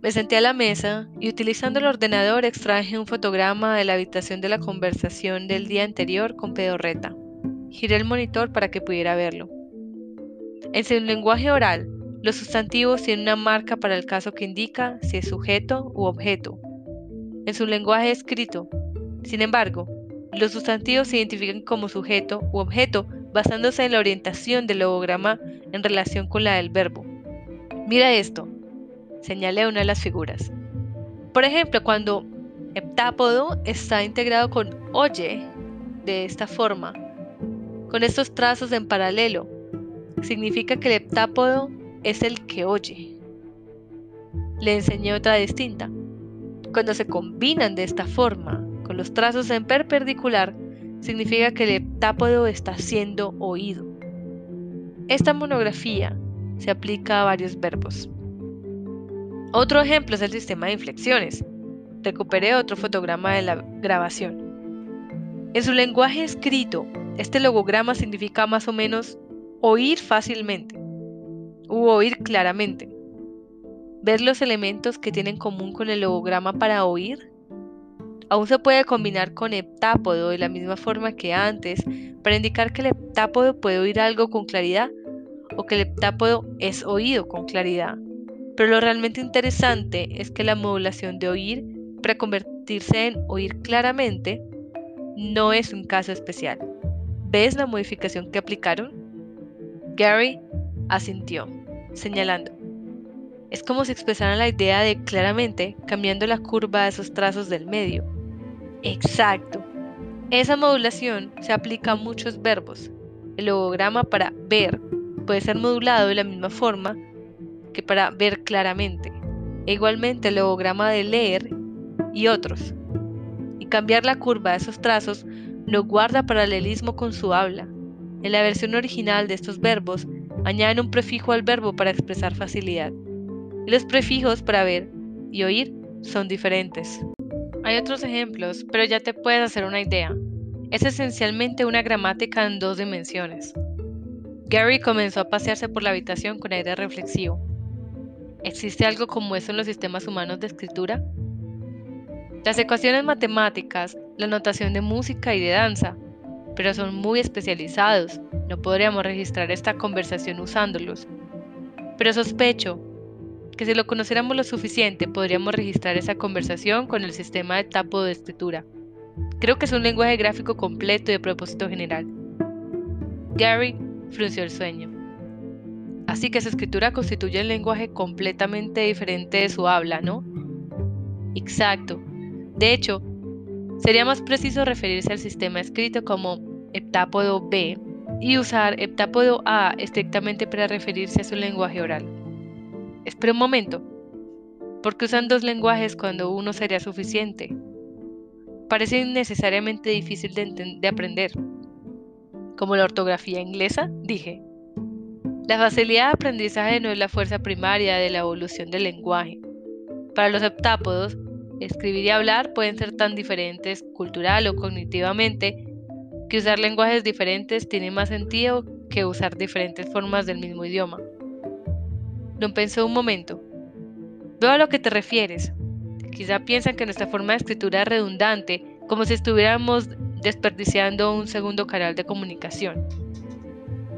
Me senté a la mesa y utilizando el ordenador extraje un fotograma de la habitación de la conversación del día anterior con pedorreta. Giré el monitor para que pudiera verlo. En su lenguaje oral, los sustantivos tienen una marca para el caso que indica si es sujeto u objeto. En su lenguaje escrito, sin embargo, los sustantivos se identifican como sujeto u objeto basándose en la orientación del logograma en relación con la del verbo. Mira esto, señalé una de las figuras. Por ejemplo, cuando heptápodo está integrado con oye, de esta forma, con estos trazos en paralelo, significa que el heptápodo es el que oye. Le enseñé otra distinta. Cuando se combinan de esta forma, con los trazos en perpendicular, significa que el heptápodo está siendo oído. Esta monografía se aplica a varios verbos. Otro ejemplo es el sistema de inflexiones. Recuperé otro fotograma de la grabación. En su lenguaje escrito, este logograma significa más o menos oír fácilmente u oír claramente. Ver los elementos que tienen en común con el logograma para oír Aún se puede combinar con heptápodo de la misma forma que antes para indicar que el heptápodo puede oír algo con claridad o que el heptápodo es oído con claridad. Pero lo realmente interesante es que la modulación de oír para convertirse en oír claramente no es un caso especial. ¿Ves la modificación que aplicaron? Gary asintió, señalando. Es como si expresaran la idea de claramente cambiando la curva de esos trazos del medio. Exacto. Esa modulación se aplica a muchos verbos. El logograma para ver puede ser modulado de la misma forma que para ver claramente. E igualmente el logograma de leer y otros. Y cambiar la curva de esos trazos no guarda paralelismo con su habla. En la versión original de estos verbos añaden un prefijo al verbo para expresar facilidad. Y los prefijos para ver y oír son diferentes. Hay otros ejemplos, pero ya te puedes hacer una idea. Es esencialmente una gramática en dos dimensiones. Gary comenzó a pasearse por la habitación con aire reflexivo. ¿Existe algo como eso en los sistemas humanos de escritura? Las ecuaciones matemáticas, la notación de música y de danza, pero son muy especializados, no podríamos registrar esta conversación usándolos. Pero sospecho que si lo conociéramos lo suficiente podríamos registrar esa conversación con el sistema de tapo de escritura. Creo que es un lenguaje gráfico completo y de propósito general. Gary frunció el sueño. Así que su escritura constituye un lenguaje completamente diferente de su habla, ¿no? Exacto. De hecho, sería más preciso referirse al sistema escrito como heptápodo B y usar heptápodo A estrictamente para referirse a su lenguaje oral. Espera un momento. ¿Por qué usan dos lenguajes cuando uno sería suficiente? Parece innecesariamente difícil de, de aprender. Como la ortografía inglesa, dije. La facilidad de aprendizaje no es la fuerza primaria de la evolución del lenguaje. Para los heptápodos, escribir y hablar pueden ser tan diferentes cultural o cognitivamente que usar lenguajes diferentes tiene más sentido que usar diferentes formas del mismo idioma. Don pensó un momento. Veo a lo que te refieres. Quizá piensan que nuestra forma de escritura es redundante, como si estuviéramos desperdiciando un segundo canal de comunicación.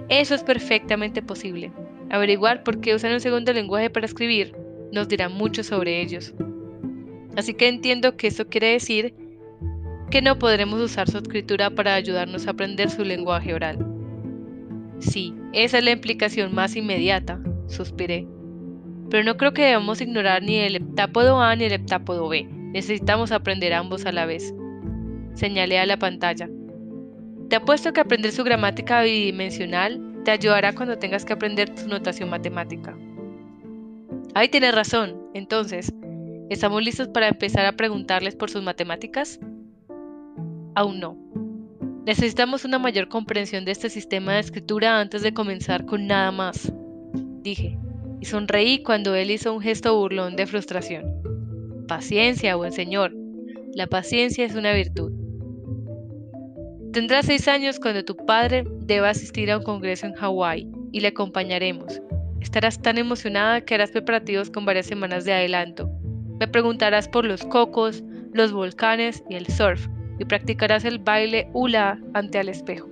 Eso es perfectamente posible. Averiguar por qué usan un segundo lenguaje para escribir nos dirá mucho sobre ellos. Así que entiendo que eso quiere decir que no podremos usar su escritura para ayudarnos a aprender su lenguaje oral. Sí, esa es la implicación más inmediata, suspiré. Pero no creo que debamos ignorar ni el heptápodo A ni el heptápodo B. Necesitamos aprender ambos a la vez. Señalé a la pantalla. Te apuesto que aprender su gramática bidimensional te ayudará cuando tengas que aprender su notación matemática. Ahí tienes razón. Entonces, ¿estamos listos para empezar a preguntarles por sus matemáticas? Aún no. Necesitamos una mayor comprensión de este sistema de escritura antes de comenzar con nada más, dije, y sonreí cuando él hizo un gesto burlón de frustración. Paciencia, buen señor. La paciencia es una virtud. Tendrás seis años cuando tu padre deba asistir a un congreso en Hawái y le acompañaremos. Estarás tan emocionada que harás preparativos con varias semanas de adelanto. Me preguntarás por los cocos, los volcanes y el surf, y practicarás el baile hula ante el espejo.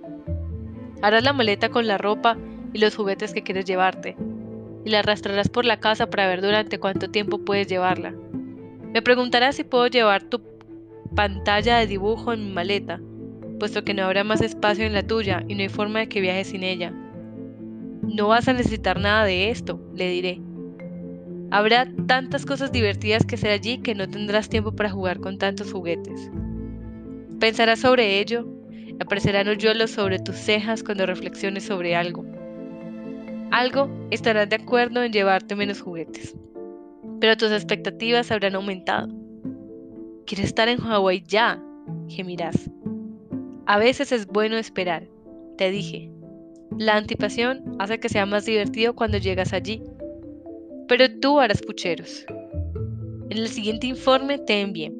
Harás la maleta con la ropa y los juguetes que quieres llevarte, y la arrastrarás por la casa para ver durante cuánto tiempo puedes llevarla. Me preguntarás si puedo llevar tu pantalla de dibujo en mi maleta, puesto que no habrá más espacio en la tuya y no hay forma de que viajes sin ella. No vas a necesitar nada de esto, le diré. Habrá tantas cosas divertidas que hacer allí que no tendrás tiempo para jugar con tantos juguetes. Pensarás sobre ello, aparecerán hoyuelos sobre tus cejas cuando reflexiones sobre algo. Algo estarás de acuerdo en llevarte menos juguetes, pero tus expectativas habrán aumentado. Quieres estar en Hawái ya, gemirás. A veces es bueno esperar, te dije. La antipasión hace que sea más divertido cuando llegas allí. Pero tú harás pucheros. En el siguiente informe te envié.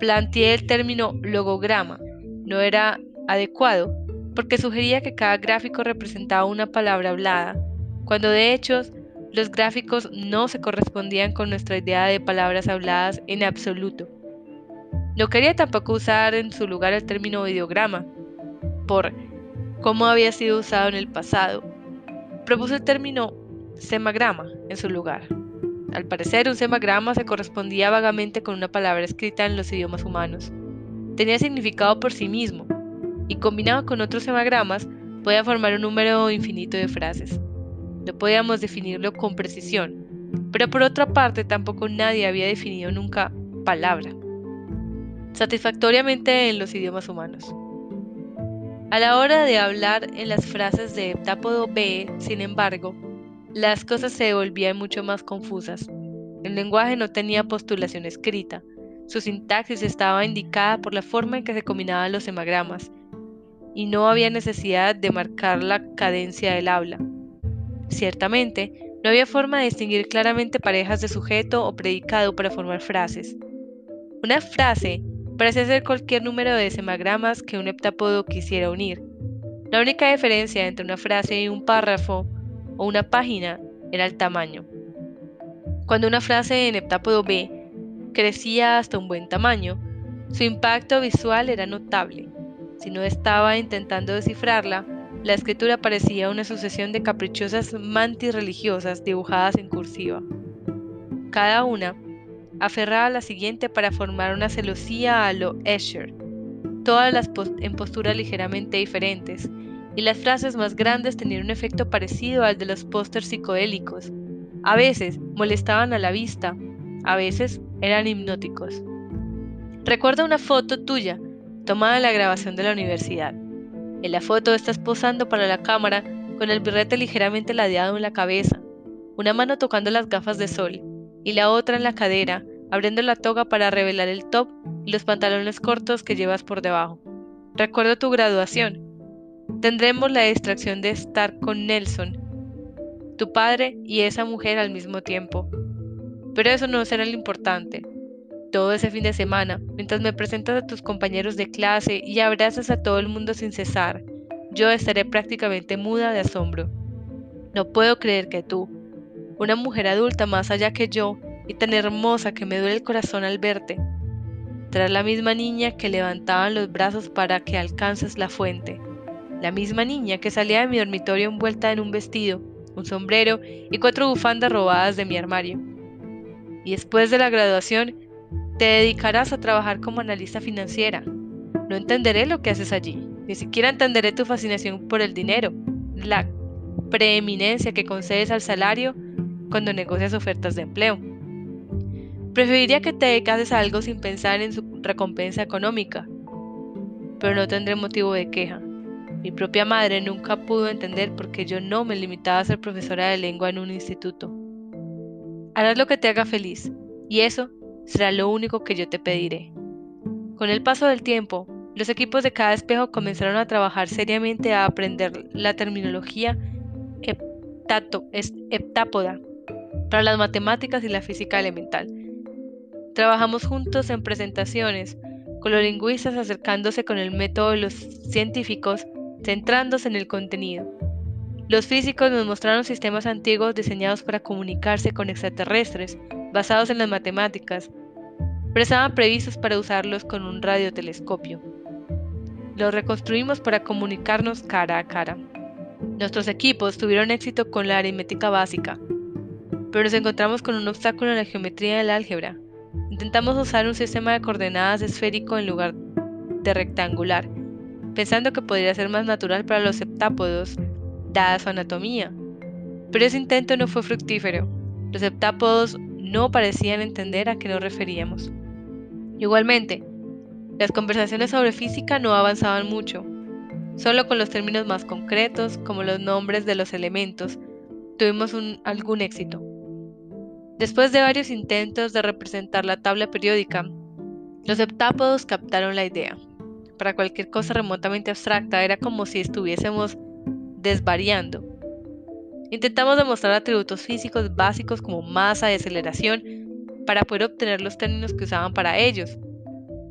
Planteé el término logograma. No era adecuado porque sugería que cada gráfico representaba una palabra hablada, cuando de hecho los gráficos no se correspondían con nuestra idea de palabras habladas en absoluto. No quería tampoco usar en su lugar el término ideograma, por cómo había sido usado en el pasado. Propuse el término semagrama en su lugar. Al parecer, un semagrama se correspondía vagamente con una palabra escrita en los idiomas humanos. Tenía significado por sí mismo, y combinado con otros semagramas, podía formar un número infinito de frases. No podíamos definirlo con precisión, pero por otra parte tampoco nadie había definido nunca palabra. satisfactoriamente en los idiomas humanos. A la hora de hablar en las frases de heptápodo B, sin embargo, las cosas se volvían mucho más confusas. El lenguaje no tenía postulación escrita, su sintaxis estaba indicada por la forma en que se combinaban los hemagramas, y no había necesidad de marcar la cadencia del habla. Ciertamente, no había forma de distinguir claramente parejas de sujeto o predicado para formar frases. Una frase Parece ser cualquier número de semagramas que un heptápodo quisiera unir. La única diferencia entre una frase y un párrafo o una página era el tamaño. Cuando una frase en heptápodo B crecía hasta un buen tamaño, su impacto visual era notable. Si no estaba intentando descifrarla, la escritura parecía una sucesión de caprichosas mantis religiosas dibujadas en cursiva. Cada una aferraba a la siguiente para formar una celosía a lo Escher, todas en posturas ligeramente diferentes, y las frases más grandes tenían un efecto parecido al de los pósters psicodélicos. A veces molestaban a la vista, a veces eran hipnóticos. Recuerda una foto tuya, tomada la grabación de la universidad. En la foto estás posando para la cámara con el birrete ligeramente ladeado en la cabeza, una mano tocando las gafas de sol, y la otra en la cadera, abriendo la toga para revelar el top y los pantalones cortos que llevas por debajo. Recuerdo tu graduación. Tendremos la distracción de estar con Nelson, tu padre y esa mujer al mismo tiempo. Pero eso no será lo importante. Todo ese fin de semana, mientras me presentas a tus compañeros de clase y abrazas a todo el mundo sin cesar, yo estaré prácticamente muda de asombro. No puedo creer que tú, una mujer adulta más allá que yo y tan hermosa que me duele el corazón al verte. Tras la misma niña que levantaban los brazos para que alcances la fuente. La misma niña que salía de mi dormitorio envuelta en un vestido, un sombrero y cuatro bufandas robadas de mi armario. Y después de la graduación, te dedicarás a trabajar como analista financiera. No entenderé lo que haces allí, ni siquiera entenderé tu fascinación por el dinero, la preeminencia que concedes al salario cuando negocias ofertas de empleo. Preferiría que te dedicases a algo sin pensar en su recompensa económica, pero no tendré motivo de queja. Mi propia madre nunca pudo entender por qué yo no me limitaba a ser profesora de lengua en un instituto. Harás lo que te haga feliz, y eso será lo único que yo te pediré. Con el paso del tiempo, los equipos de cada espejo comenzaron a trabajar seriamente a aprender la terminología heptápoda para las matemáticas y la física elemental. Trabajamos juntos en presentaciones, con los lingüistas acercándose con el método de los científicos, centrándose en el contenido. Los físicos nos mostraron sistemas antiguos diseñados para comunicarse con extraterrestres, basados en las matemáticas, pero estaban previstos para usarlos con un radiotelescopio. Los reconstruimos para comunicarnos cara a cara. Nuestros equipos tuvieron éxito con la aritmética básica, pero nos encontramos con un obstáculo en la geometría del álgebra. Intentamos usar un sistema de coordenadas esférico en lugar de rectangular, pensando que podría ser más natural para los septápodos, dada su anatomía. Pero ese intento no fue fructífero. Los septápodos no parecían entender a qué nos referíamos. Igualmente, las conversaciones sobre física no avanzaban mucho. Solo con los términos más concretos, como los nombres de los elementos, tuvimos algún éxito. Después de varios intentos de representar la tabla periódica, los heptápodos captaron la idea. Para cualquier cosa remotamente abstracta era como si estuviésemos desvariando. Intentamos demostrar atributos físicos básicos como masa y aceleración para poder obtener los términos que usaban para ellos,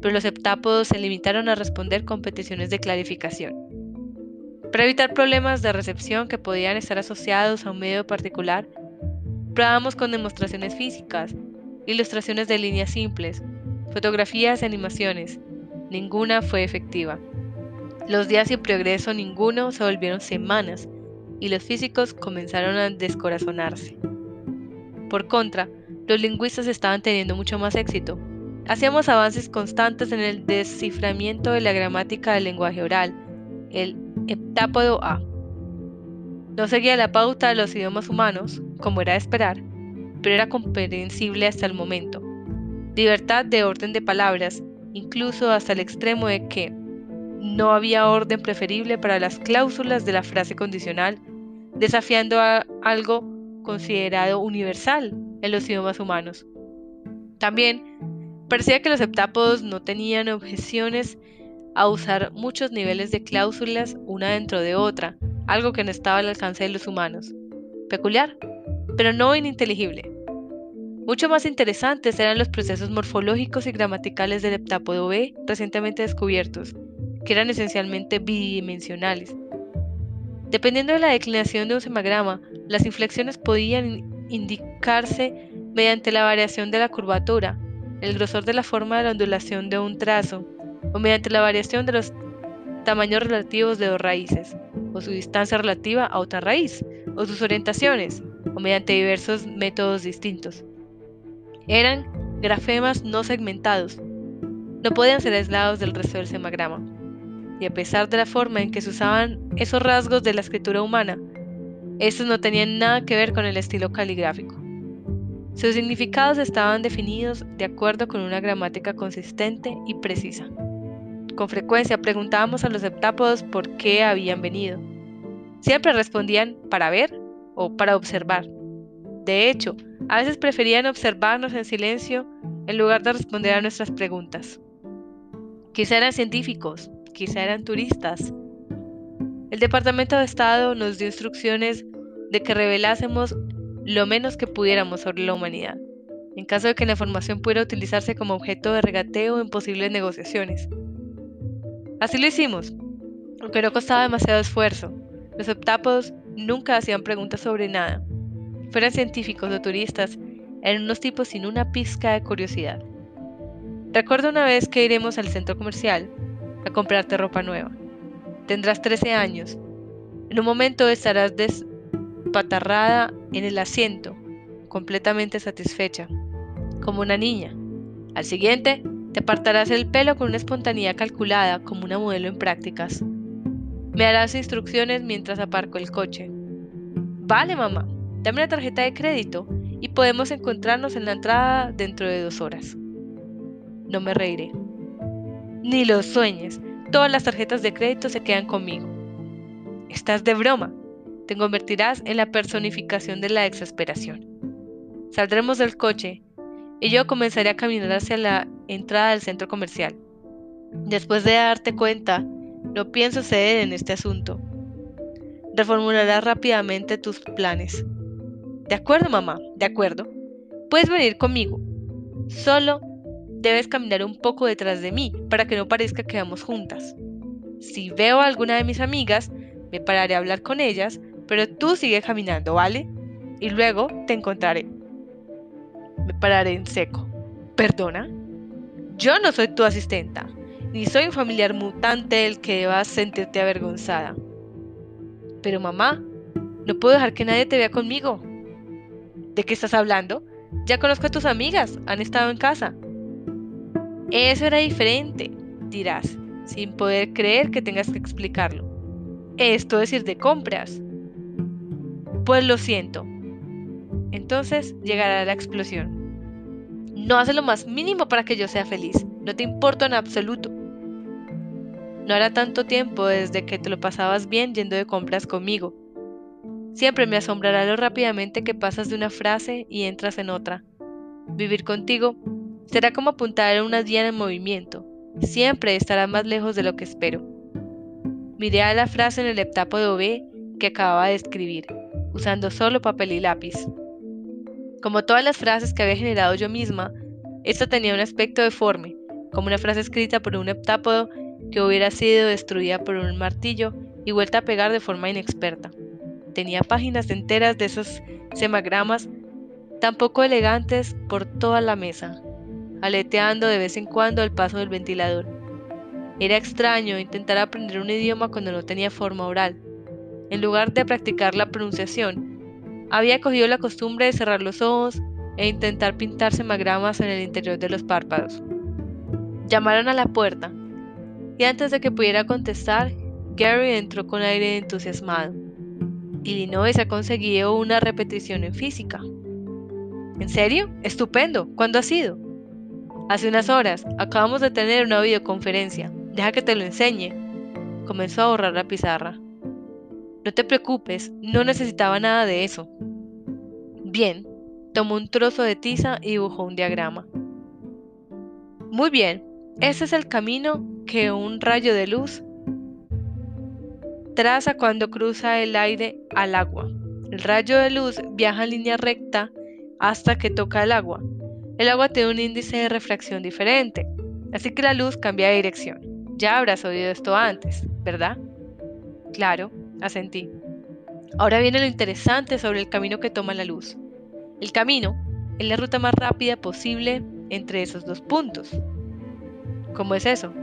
pero los heptápodos se limitaron a responder con peticiones de clarificación. Para evitar problemas de recepción que podían estar asociados a un medio particular, Probamos con demostraciones físicas, ilustraciones de líneas simples, fotografías y animaciones. Ninguna fue efectiva. Los días sin progreso ninguno se volvieron semanas y los físicos comenzaron a descorazonarse. Por contra, los lingüistas estaban teniendo mucho más éxito. Hacíamos avances constantes en el desciframiento de la gramática del lenguaje oral, el heptápodo A. No seguía la pauta de los idiomas humanos, como era de esperar, pero era comprensible hasta el momento. Libertad de orden de palabras incluso hasta el extremo de que no había orden preferible para las cláusulas de la frase condicional, desafiando algo considerado universal en los idiomas humanos. También parecía que los heptápodos no tenían objeciones a usar muchos niveles de cláusulas una dentro de otra, algo que no estaba al alcance de los humanos. Peculiar, pero no ininteligible. Mucho más interesantes eran los procesos morfológicos y gramaticales del heptápodo B recientemente descubiertos, que eran esencialmente bidimensionales. Dependiendo de la declinación de un semagrama, las inflexiones podían indicarse mediante la variación de la curvatura, el grosor de la forma de la ondulación de un trazo, o mediante la variación de los tamaños relativos de dos raíces, o su distancia relativa a otra raíz, o sus orientaciones, o mediante diversos métodos distintos. Eran grafemas no segmentados. No podían ser aislados del resto del semagrama. Y a pesar de la forma en que se usaban esos rasgos de la escritura humana, estos no tenían nada que ver con el estilo caligráfico. Sus significados estaban definidos de acuerdo con una gramática consistente y precisa. Con frecuencia preguntábamos a los heptápodos por qué habían venido. Siempre respondían para ver o para observar. De hecho, a veces preferían observarnos en silencio en lugar de responder a nuestras preguntas. Quizá eran científicos, quizá eran turistas. El Departamento de Estado nos dio instrucciones de que revelásemos lo menos que pudiéramos sobre la humanidad, en caso de que la información pudiera utilizarse como objeto de regateo en posibles negociaciones. Así lo hicimos, aunque no costaba demasiado esfuerzo. Los heptápodos nunca hacían preguntas sobre nada. Fueran científicos o turistas, eran unos tipos sin una pizca de curiosidad. Recuerdo una vez que iremos al centro comercial a comprarte ropa nueva. Tendrás 13 años. En un momento estarás despatarrada en el asiento, completamente satisfecha, como una niña. Al siguiente, te apartarás el pelo con una espontaneidad calculada como una modelo en prácticas. Me harás instrucciones mientras aparco el coche. Vale, mamá, dame una tarjeta de crédito y podemos encontrarnos en la entrada dentro de dos horas. No me reiré. Ni lo sueñes, todas las tarjetas de crédito se quedan conmigo. Estás de broma. Te convertirás en la personificación de la exasperación. Saldremos del coche y yo comenzaré a caminar hacia la entrada del centro comercial. Después de darte cuenta, no pienso ceder en este asunto. Reformularás rápidamente tus planes. De acuerdo, mamá, de acuerdo. Puedes venir conmigo. Solo debes caminar un poco detrás de mí para que no parezca que vamos juntas. Si veo a alguna de mis amigas, me pararé a hablar con ellas, pero tú sigue caminando, ¿vale? Y luego te encontraré. Me pararé en seco. ¿Perdona? Yo no soy tu asistenta, ni soy un familiar mutante del que debas sentirte avergonzada. Pero mamá, no puedo dejar que nadie te vea conmigo. ¿De qué estás hablando? Ya conozco a tus amigas, han estado en casa. Eso era diferente, dirás, sin poder creer que tengas que explicarlo. Esto es ir de compras. Pues lo siento. Entonces llegará la explosión. No hace lo más mínimo para que yo sea feliz. No te importa en absoluto. No hará tanto tiempo desde que te lo pasabas bien yendo de compras conmigo. Siempre me asombrará lo rápidamente que pasas de una frase y entras en otra. Vivir contigo será como apuntar una diana en movimiento. Siempre estará más lejos de lo que espero. Miré a la frase en el heptápodo B que acababa de escribir, usando solo papel y lápiz. Como todas las frases que había generado yo misma, esta tenía un aspecto deforme, como una frase escrita por un heptápodo que hubiera sido destruida por un martillo y vuelta a pegar de forma inexperta. Tenía páginas enteras de esos semagramas tan poco elegantes por toda la mesa, aleteando de vez en cuando al paso del ventilador. Era extraño intentar aprender un idioma cuando no tenía forma oral. En lugar de practicar la pronunciación, había cogido la costumbre de cerrar los ojos e intentar pintar semagramas en el interior de los párpados. Llamaron a la puerta, y antes de que pudiera contestar, Gary entró con aire entusiasmado. Illinois ha conseguido una repetición en física. ¿En serio? Estupendo. ¿Cuándo ha sido? Hace unas horas acabamos de tener una videoconferencia. Deja que te lo enseñe. Comenzó a borrar la pizarra. No te preocupes, no necesitaba nada de eso. Bien, tomó un trozo de tiza y dibujó un diagrama. Muy bien, ese es el camino que un rayo de luz traza cuando cruza el aire al agua. El rayo de luz viaja en línea recta hasta que toca el agua. El agua tiene un índice de refracción diferente, así que la luz cambia de dirección. Ya habrás oído esto antes, ¿verdad? Claro, asentí. Ahora viene lo interesante sobre el camino que toma la luz. El camino es la ruta más rápida posible entre esos dos puntos. ¿Cómo es eso?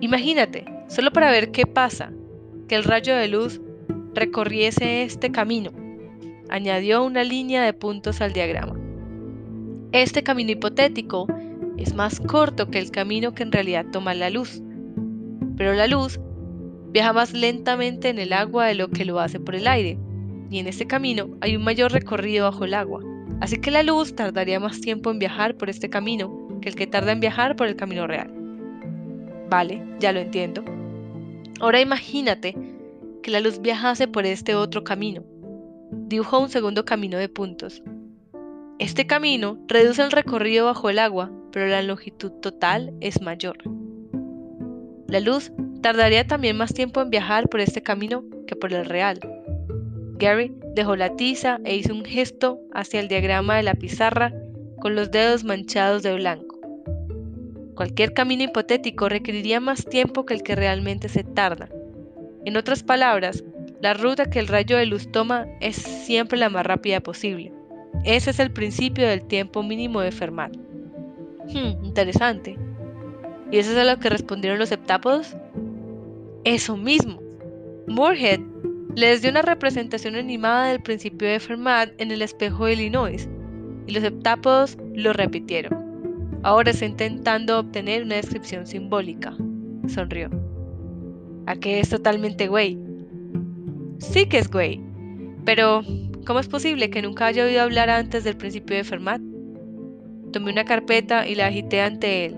Imagínate, solo para ver qué pasa, que el rayo de luz recorriese este camino. Añadió una línea de puntos al diagrama. Este camino hipotético es más corto que el camino que en realidad toma la luz, pero la luz viaja más lentamente en el agua de lo que lo hace por el aire, y en este camino hay un mayor recorrido bajo el agua, así que la luz tardaría más tiempo en viajar por este camino que el que tarda en viajar por el camino real. Vale, ya lo entiendo. Ahora imagínate que la luz viajase por este otro camino. Dibujó un segundo camino de puntos. Este camino reduce el recorrido bajo el agua, pero la longitud total es mayor. La luz tardaría también más tiempo en viajar por este camino que por el real. Gary dejó la tiza e hizo un gesto hacia el diagrama de la pizarra con los dedos manchados de blanco. Cualquier camino hipotético requeriría más tiempo que el que realmente se tarda, en otras palabras, la ruta que el rayo de luz toma es siempre la más rápida posible. Ese es el principio del tiempo mínimo de Fermat. Hmm, interesante. ¿Y eso es a lo que respondieron los heptápodos? Eso mismo. Moorhead les dio una representación animada del principio de Fermat en el espejo de Illinois, y los heptápodos lo repitieron. Ahora está intentando obtener una descripción simbólica. Sonrió a que es totalmente güey. Sí que es güey, pero ¿cómo es posible que nunca haya oído hablar antes del principio de Fermat? Tomé una carpeta y la agité ante él.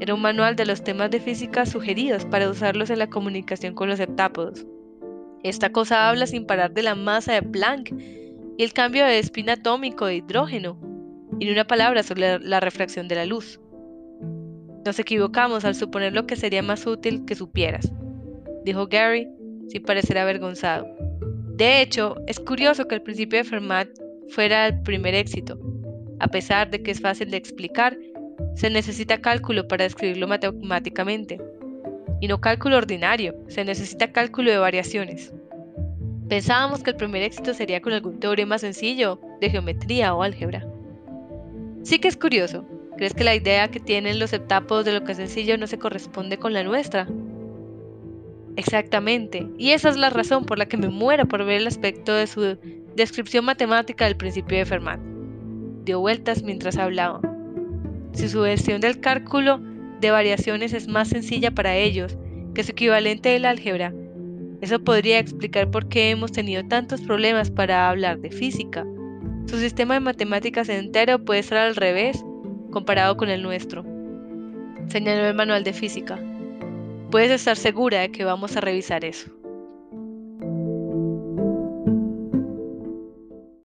Era un manual de los temas de física sugeridos para usarlos en la comunicación con los heptápodos. Esta cosa habla sin parar de la masa de Planck y el cambio de espín atómico de hidrógeno, y en una palabra sobre la refracción de la luz. Nos equivocamos al suponer lo que sería más útil que supieras dijo Gary sin parecer avergonzado. De hecho, es curioso que el principio de Fermat fuera el primer éxito. A pesar de que es fácil de explicar, se necesita cálculo para describirlo matemáticamente. Y no cálculo ordinario, se necesita cálculo de variaciones. Pensábamos que el primer éxito sería con algún teorema sencillo de geometría o álgebra. Sí que es curioso. ¿Crees que la idea que tienen los heptápodos de lo que es sencillo no se corresponde con la nuestra? Exactamente. Y esa es la razón por la que me muero por ver el aspecto de su descripción matemática del principio de Fermat. Dio vueltas mientras hablaba. Si su gestión del cálculo de variaciones es más sencilla para ellos que su equivalente del álgebra, eso podría explicar por qué hemos tenido tantos problemas para hablar de física. Su sistema de matemáticas entero puede estar al revés comparado con el nuestro. Señaló el manual de física. Puedes estar segura de que vamos a revisar eso.